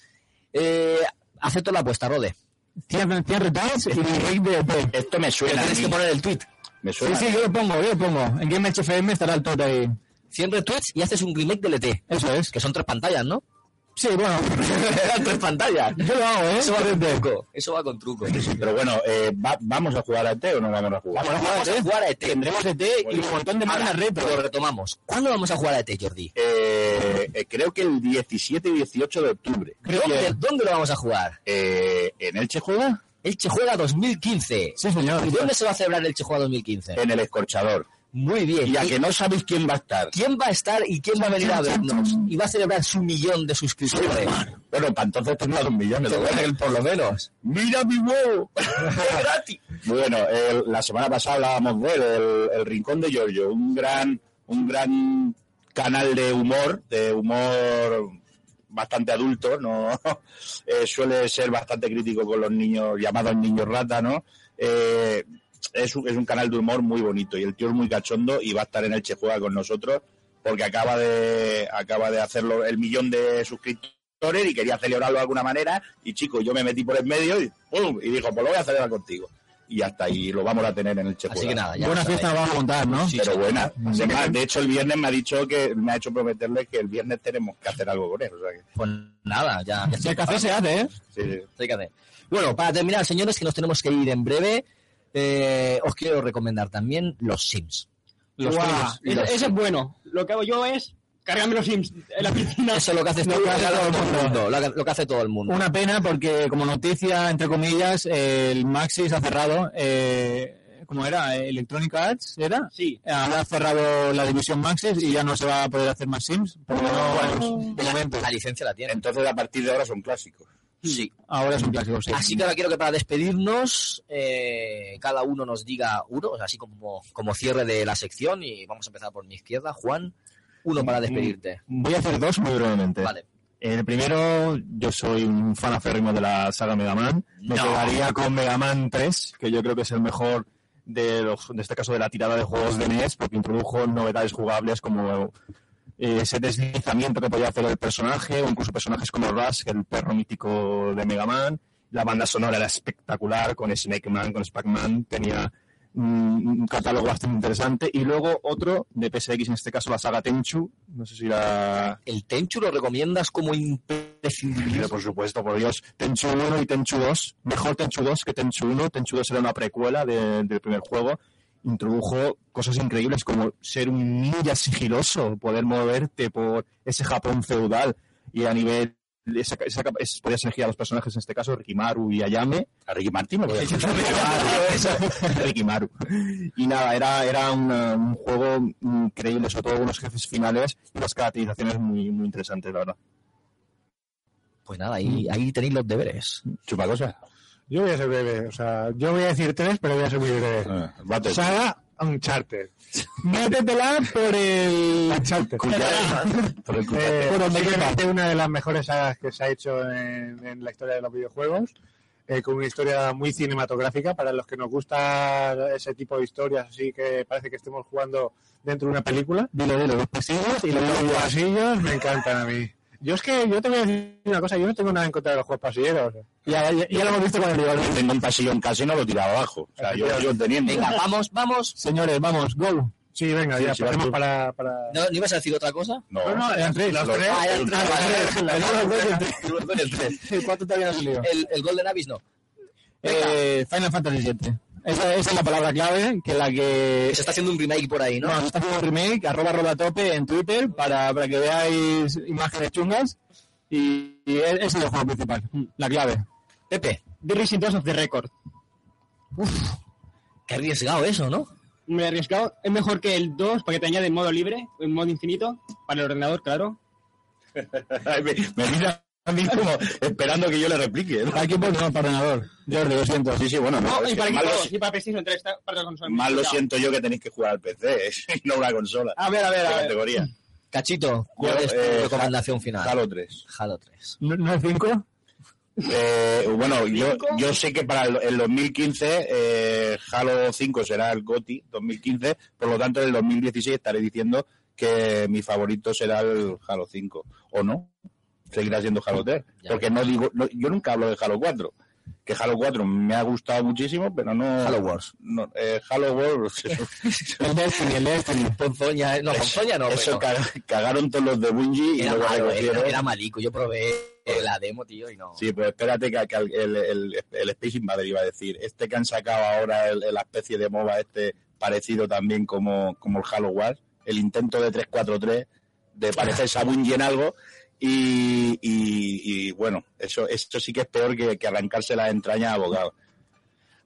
Eh, acepto la apuesta, Rode. 100, 100 retweets y remake de. Esto me suena. Tienes que poner el tweet. Me Sí, suena. sí, yo lo pongo, yo lo pongo. En Game FM estará el tot ahí. 100 retweets y haces un remake del ET. Eso es. Que son tres pantallas, ¿no? Sí, bueno. Eran tres pantallas. Yo lo hago, ¿eh? Eso va con truco. Eso va con truco. Pero bueno, eh, va- ¿vamos a jugar a ET o no vamos a jugar? Vamos a jugar a ET. Tendremos ET y un montón de máquinas Ahora, retro. Lo retomamos. ¿Cuándo vamos a jugar a ET, Jordi? Eh, eh, creo que el 17 y 18 de octubre. ¿Dónde, ¿Dónde lo vamos a jugar? Eh, ¿En Elche juega? Elche Juega 2015. Sí, señor. ¿Y dónde se va a celebrar el Elche Juega 2015? En el Escorchador. Muy bien. Y a que no sabéis quién va a estar. ¿Quién va a estar y quién va a venir a vernos? Y va a celebrar su millón de suscriptores. Bueno, para entonces tendrá un millón. Te voy a regalar por lo menos. ¡Mira mi huevo! gratis. Bueno, el- la semana pasada hablábamos de él, el, el Rincón de Giorgio, un gran, un gran canal de humor, de humor bastante adulto, no Eh, suele ser bastante crítico con los niños llamados niños rata, ¿no? Eh, es, un, es un canal de humor muy bonito y el tío es muy cachondo y va a estar en el Che Juega con nosotros porque acaba de acaba de hacerlo el millón de suscriptores y quería celebrarlo de alguna manera y chico, yo me metí por el medio y, ¡pum! y dijo, pues lo voy a celebrar contigo. Y hasta ahí lo vamos a tener en el Che Así que nada, ya Buena fiesta vamos a montar, ¿no? Sí, Pero sí. buena. Además, de hecho, el viernes me ha dicho que me ha hecho prometerle que el viernes tenemos que hacer algo con él. O sea que, Pues nada, ya. ya Si el café se hace, ¿eh? sí, sí. hay que hacer. Bueno, para terminar, señores, que nos tenemos que ir en breve, eh, os quiero recomendar también los Sims. Los Sims. ese, Los ese es bueno. Lo que hago yo es cargarme los Sims en la piscina. Eso es lo que hace todo, que hace todo el mundo. Lo que, lo que hace todo el mundo. Una pena porque, como noticia, entre comillas, el Maxis ha cerrado. Eh, ¿Cómo era? ¿Electronic Arts era? Sí. Ha cerrado la división Maxis y ya no se va a poder hacer más Sims. Por lo menos, de momento. La licencia la tiene. Entonces, a partir de ahora son clásicos. Sí. Ahora es un clásico, sí. Así que ahora quiero que para despedirnos, eh, cada uno nos diga uno, o sea, así como, como cierre de la sección, y vamos a empezar por mi izquierda. Juan, uno para despedirte. Voy a hacer dos muy brevemente. Vale. El primero, yo soy un fan aférrimo de la saga Mega Man. Me No. quedaría con Mega Man 3, que yo creo que es el mejor de, los, de este caso de la tirada de juegos de NES, porque introdujo novedades jugables como ese deslizamiento que podía hacer el personaje, o incluso personajes como Rush, el perro mítico de Mega Man. La banda sonora era espectacular, con Snake Man, con Pac-Man, tenía mm, un catálogo bastante interesante. Y luego otro de PSX, en este caso la saga Tenchu, no sé si la... ¿El Tenchu lo recomiendas como imprescindible? Por supuesto, por Dios. Tenchu 1 y Tenchu 2. Mejor Tenchu 2 que Tenchu 1. Tenchu 2 era una precuela de- del primer juego. Introdujo cosas increíbles como ser un ninja sigiloso, poder moverte por ese Japón feudal y a nivel... Esa, esa es- podías elegir a los personajes, en este caso, Rikimaru y Ayame. A Ricky Martín me voy a Rikimaru. Y nada, era, era una- un juego increíble, sobre todo unos jefes finales y las caracterizaciones muy, muy interesantes, la verdad. Pues nada, ahí, ahí tenéis los deberes. Chupa cosa. Yo voy a ser breve. O sea, yo voy a decir tres, pero voy a ser muy breve. Ah. Saga Uncharted. Métetela por el... Uncharted. Por el Eh, Por una de las mejores sagas que se ha hecho en, en la historia de los videojuegos, eh, con una historia muy cinematográfica para los que nos gusta ese tipo de historias, así que parece que estemos jugando dentro de una película. Dilo, dilo, los pasillos y Y los los pasillos me encantan a mí. Yo es que yo te voy a decir una cosa, yo no tengo nada en contra de los juegos pasilleros. Ya, ya, ya lo hemos visto con el rival. Tengo un pasillo en casa y no lo he tirado abajo. O sea, yo, yo teniendo. Venga, vamos, vamos. Señores, vamos, gol. Sí, venga, Sí, ya sí, pasemos para, para... ¿No, ¿no ibas a decir otra cosa? No, No, no, eran tres. Los Los tres. Ah, eran tres. El. El. El. El, el gol de Navis no. Eh, Final Fantasy VII. Esa, esa es la palabra clave, que la que... Se está haciendo un remake por ahí, ¿no? No, se está haciendo un remake, arroba arroba tope en Twitter, para, para que veáis imágenes chungas. Y, y ese es el juego principal, la clave. Pepe, The Racing 2 of the Record. qué arriesgado eso, ¿no? Muy arriesgado. Es mejor que el 2 porque te añade en modo libre, en modo infinito, para el ordenador, claro. Me, me mira mí como esperando que yo le replique. ¿no? Para equipo no, para ordenador. Jordi, lo siento. Sí, sí, bueno, no, No, y para mal, lo, equipo, y para PlayStation 3, está para las consolas. mal lo siento yo que tenéis que jugar al PC y no una consola. A ver, a ver, a ver. categoría. Cachito, ¿cuál Yo, es tu eh, recomendación final? Halo 3. Halo 3. ¿No, no es 5? Eh, bueno, yo, yo sé que para el, el 2015 eh, Halo 5 será el GOTI 2015, por lo tanto en el 2016 estaré diciendo que mi favorito será el Halo 5. ¿O no? Seguirá siendo Halo 3. Ya Porque no digo, no- yo nunca hablo de Halo 4. que Halo 4 me ha gustado muchísimo, pero no... Halo Wars. No, eh, Halo Wars... El Destiny, el Destiny. Ponzoña, no, Ponzoña no, Eso, pero- cagaron todos los de Bungie y Era luego malo, recogieron. era, era malico. Yo probé eh, la demo, tío, y no. Sí, pero espérate que, que el, el, el- el Space Invader iba a decir, este que han sacado ahora, el- la especie de MOBA este parecido también como, como el Halo Wars, el intento de 343 de parecerse a Bungie en algo, y, y, y, bueno, eso, eso sí que es peor que, que arrancarse las entrañas a abogado.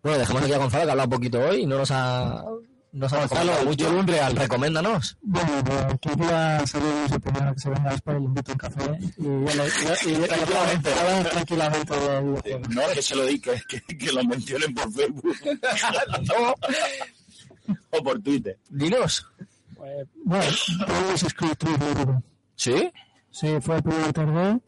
Bueno, dejamos aquí a Gonzalo, que ha hablado un poquito hoy y no nos ha... Nos ha Gonzalo, mucho. un real. Recoméndanos. Bueno, pues quería salir de primero que se venga después, le invito un café y ya- y tranquilamente, tranquilamente de. No, que se lo di, que, que, que lo mencionen por Facebook. o por Twitter. Dinos. Pues, bueno, Brothers Creed 3 de Rubén. ¿Sí? Sí, fue el primer 3D.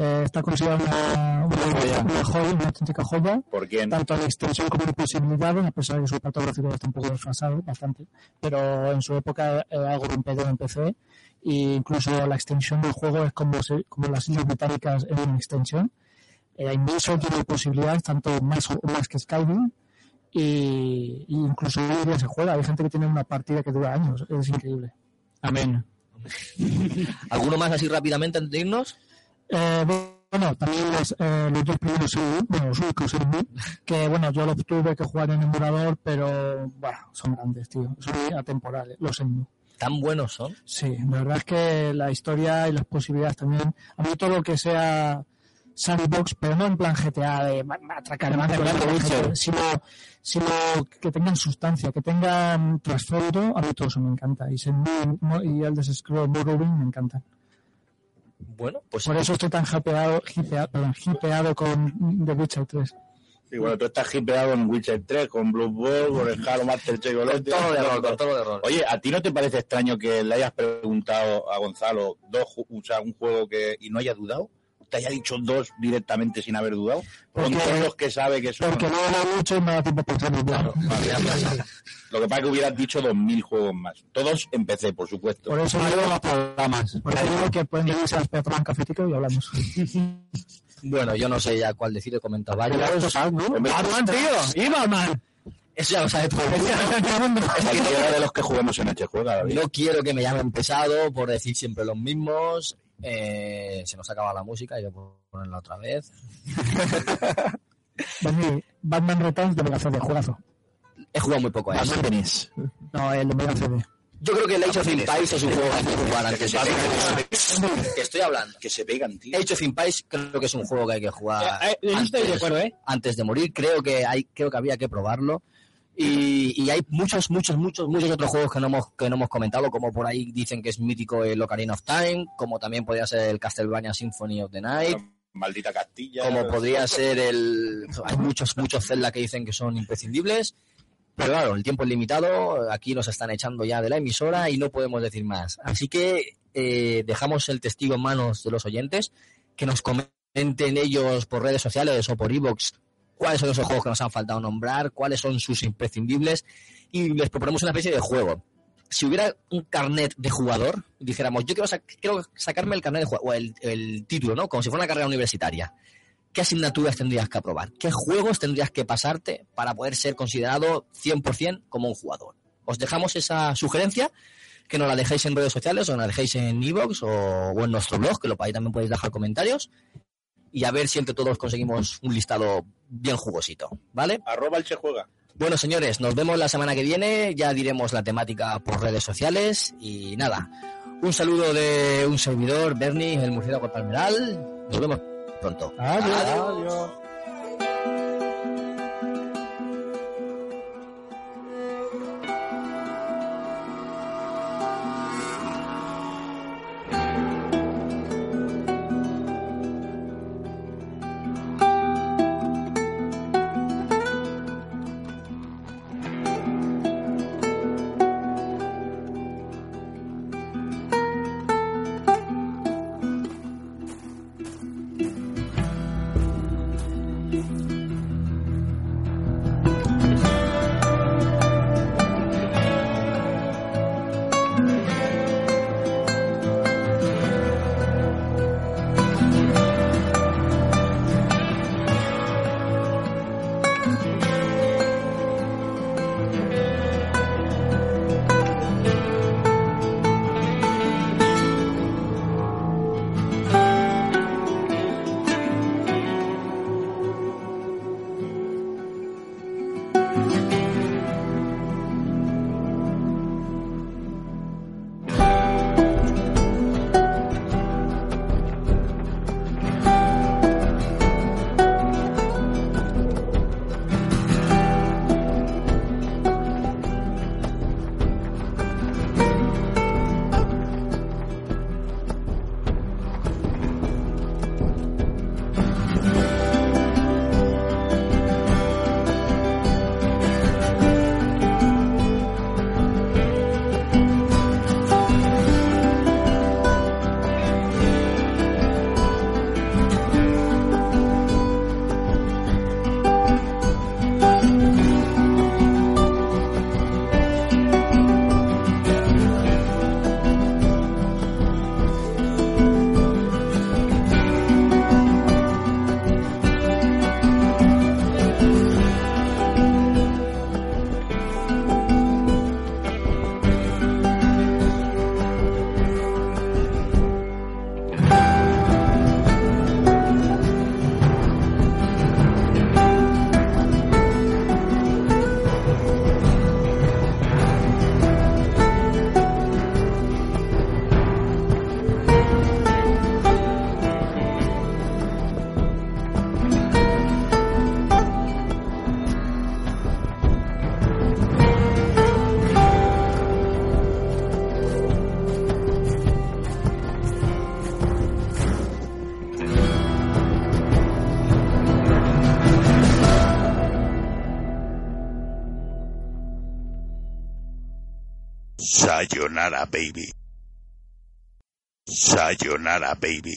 Eh, está considerado una, una, una joya, una auténtica joya. ¿Por quién? Tanto en extensión como en posibilidades, a pesar de que su pato gráfico está un poco desfasado, bastante. Pero en su época era algo rompedor en PC. E incluso la extensión del juego es como, se- como las islas británicas en una extensión. Era inmenso, tiene posibilidades, tanto más, más que Skyrim. Y, y incluso hoy día se juega. Hay gente que tiene una partida que dura años. Es increíble. Amén. ¿Alguno más así rápidamente antes de irnos? Eh, bueno, también los, eh, los dos primeros Shenmue, bueno, los únicos Shenmue, que bueno, yo los tuve que jugar en emulador, pero bueno, son grandes, tío. Son atemporales, los Shenmue. ¿Tan buenos son? Sí, la verdad es que la historia y las posibilidades también, a mí todo lo que sea sandbox, pero no en plan GTA de atracar, matar, matar, sino, sino que tengan sustancia, que tengan trasfondo, a mí todo eso me encanta. Y mo- y el de Scroll Morrowind me encantan. Bueno, pues... Por eso estoy tan hypeado, hypeado, perdón, hypeado con The Witcher 3. Y bueno, tú estás hipeado en Witcher 3, con Blue Ball, con el Halo Master Collection. Todo de rol, con todo de rol. Oye, ¿a ti no te parece extraño que le hayas preguntado a Gonzalo dos, o sea, un juego que y no haya dudado? ¿Te haya dicho dos directamente sin haber dudado? Con Porque- todos los que sabe que son... Porque no habla mucho y me da tiempo a pensar claro. Lo que pasa es que hubieras dicho dos mil juegos más. Todos en PC, por supuesto. Por eso digo los programas. Por eso digo que pueden venirse a las tomar un cafetito y hablamos. Bueno, yo no sé ya cuál decir, he comentado varios. ¡Batman, tío! ¡Y Batman! Eso ya lo sabe todo el de los que juguemos en este juego. No quiero que me llamen pesado por decir siempre los mismos. Eh, se nos acaba la música, hay que ponerla otra vez. Batman Returns de Mega CD, juegazo. He jugado muy poco a eso. No, el de Mega CD. Yo creo que el Age of Empires es un juego que hay que jugar antes de Que estoy hablando. Que se pegan, tío. Age of Empires creo que es un juego que hay que jugar Eh, eh, estoy de acuerdo, ¿eh? antes de morir. Creo que hay, creo que había que probarlo. Y, y hay muchos, muchos, muchos, muchos otros juegos que no hemos, que no hemos comentado, como por ahí dicen que es mítico el Ocarina of Time, como también podría ser el Castlevania Symphony of the Night, Maldita Castilla. como podría ser el... Hay muchos, muchos Zelda que dicen que son imprescindibles, pero claro, el tiempo es limitado, aquí nos están echando ya de la emisora y no podemos decir más. Así que eh, dejamos el testigo en manos de los oyentes, que nos comenten ellos por redes sociales o por iVoox cuáles son esos juegos que nos han faltado nombrar, cuáles son sus imprescindibles y les proponemos una especie de juego. Si hubiera un carnet de jugador, dijéramos, yo quiero, sa- quiero sacarme el carnet de jugador, o el, título, ¿no? Como si fuera una carrera universitaria. ¿Qué asignaturas tendrías que aprobar? ¿Qué juegos tendrías que pasarte para poder ser considerado 100% como un jugador? Os dejamos esa sugerencia, que nos la dejéis en redes sociales o nos la dejéis en iVoox o, o en nuestro blog, que lo ahí también podéis dejar comentarios. Y a ver si entre todos conseguimos un listado bien jugosito, ¿vale? Arroba el Che Juega. Bueno, señores, nos vemos la semana que viene. Ya diremos la temática por redes sociales. Y nada, un saludo de un servidor, Bernie, el murciélago palmeral. Nos vemos pronto. Adiós. Sayonara, baby. Sayonara, baby.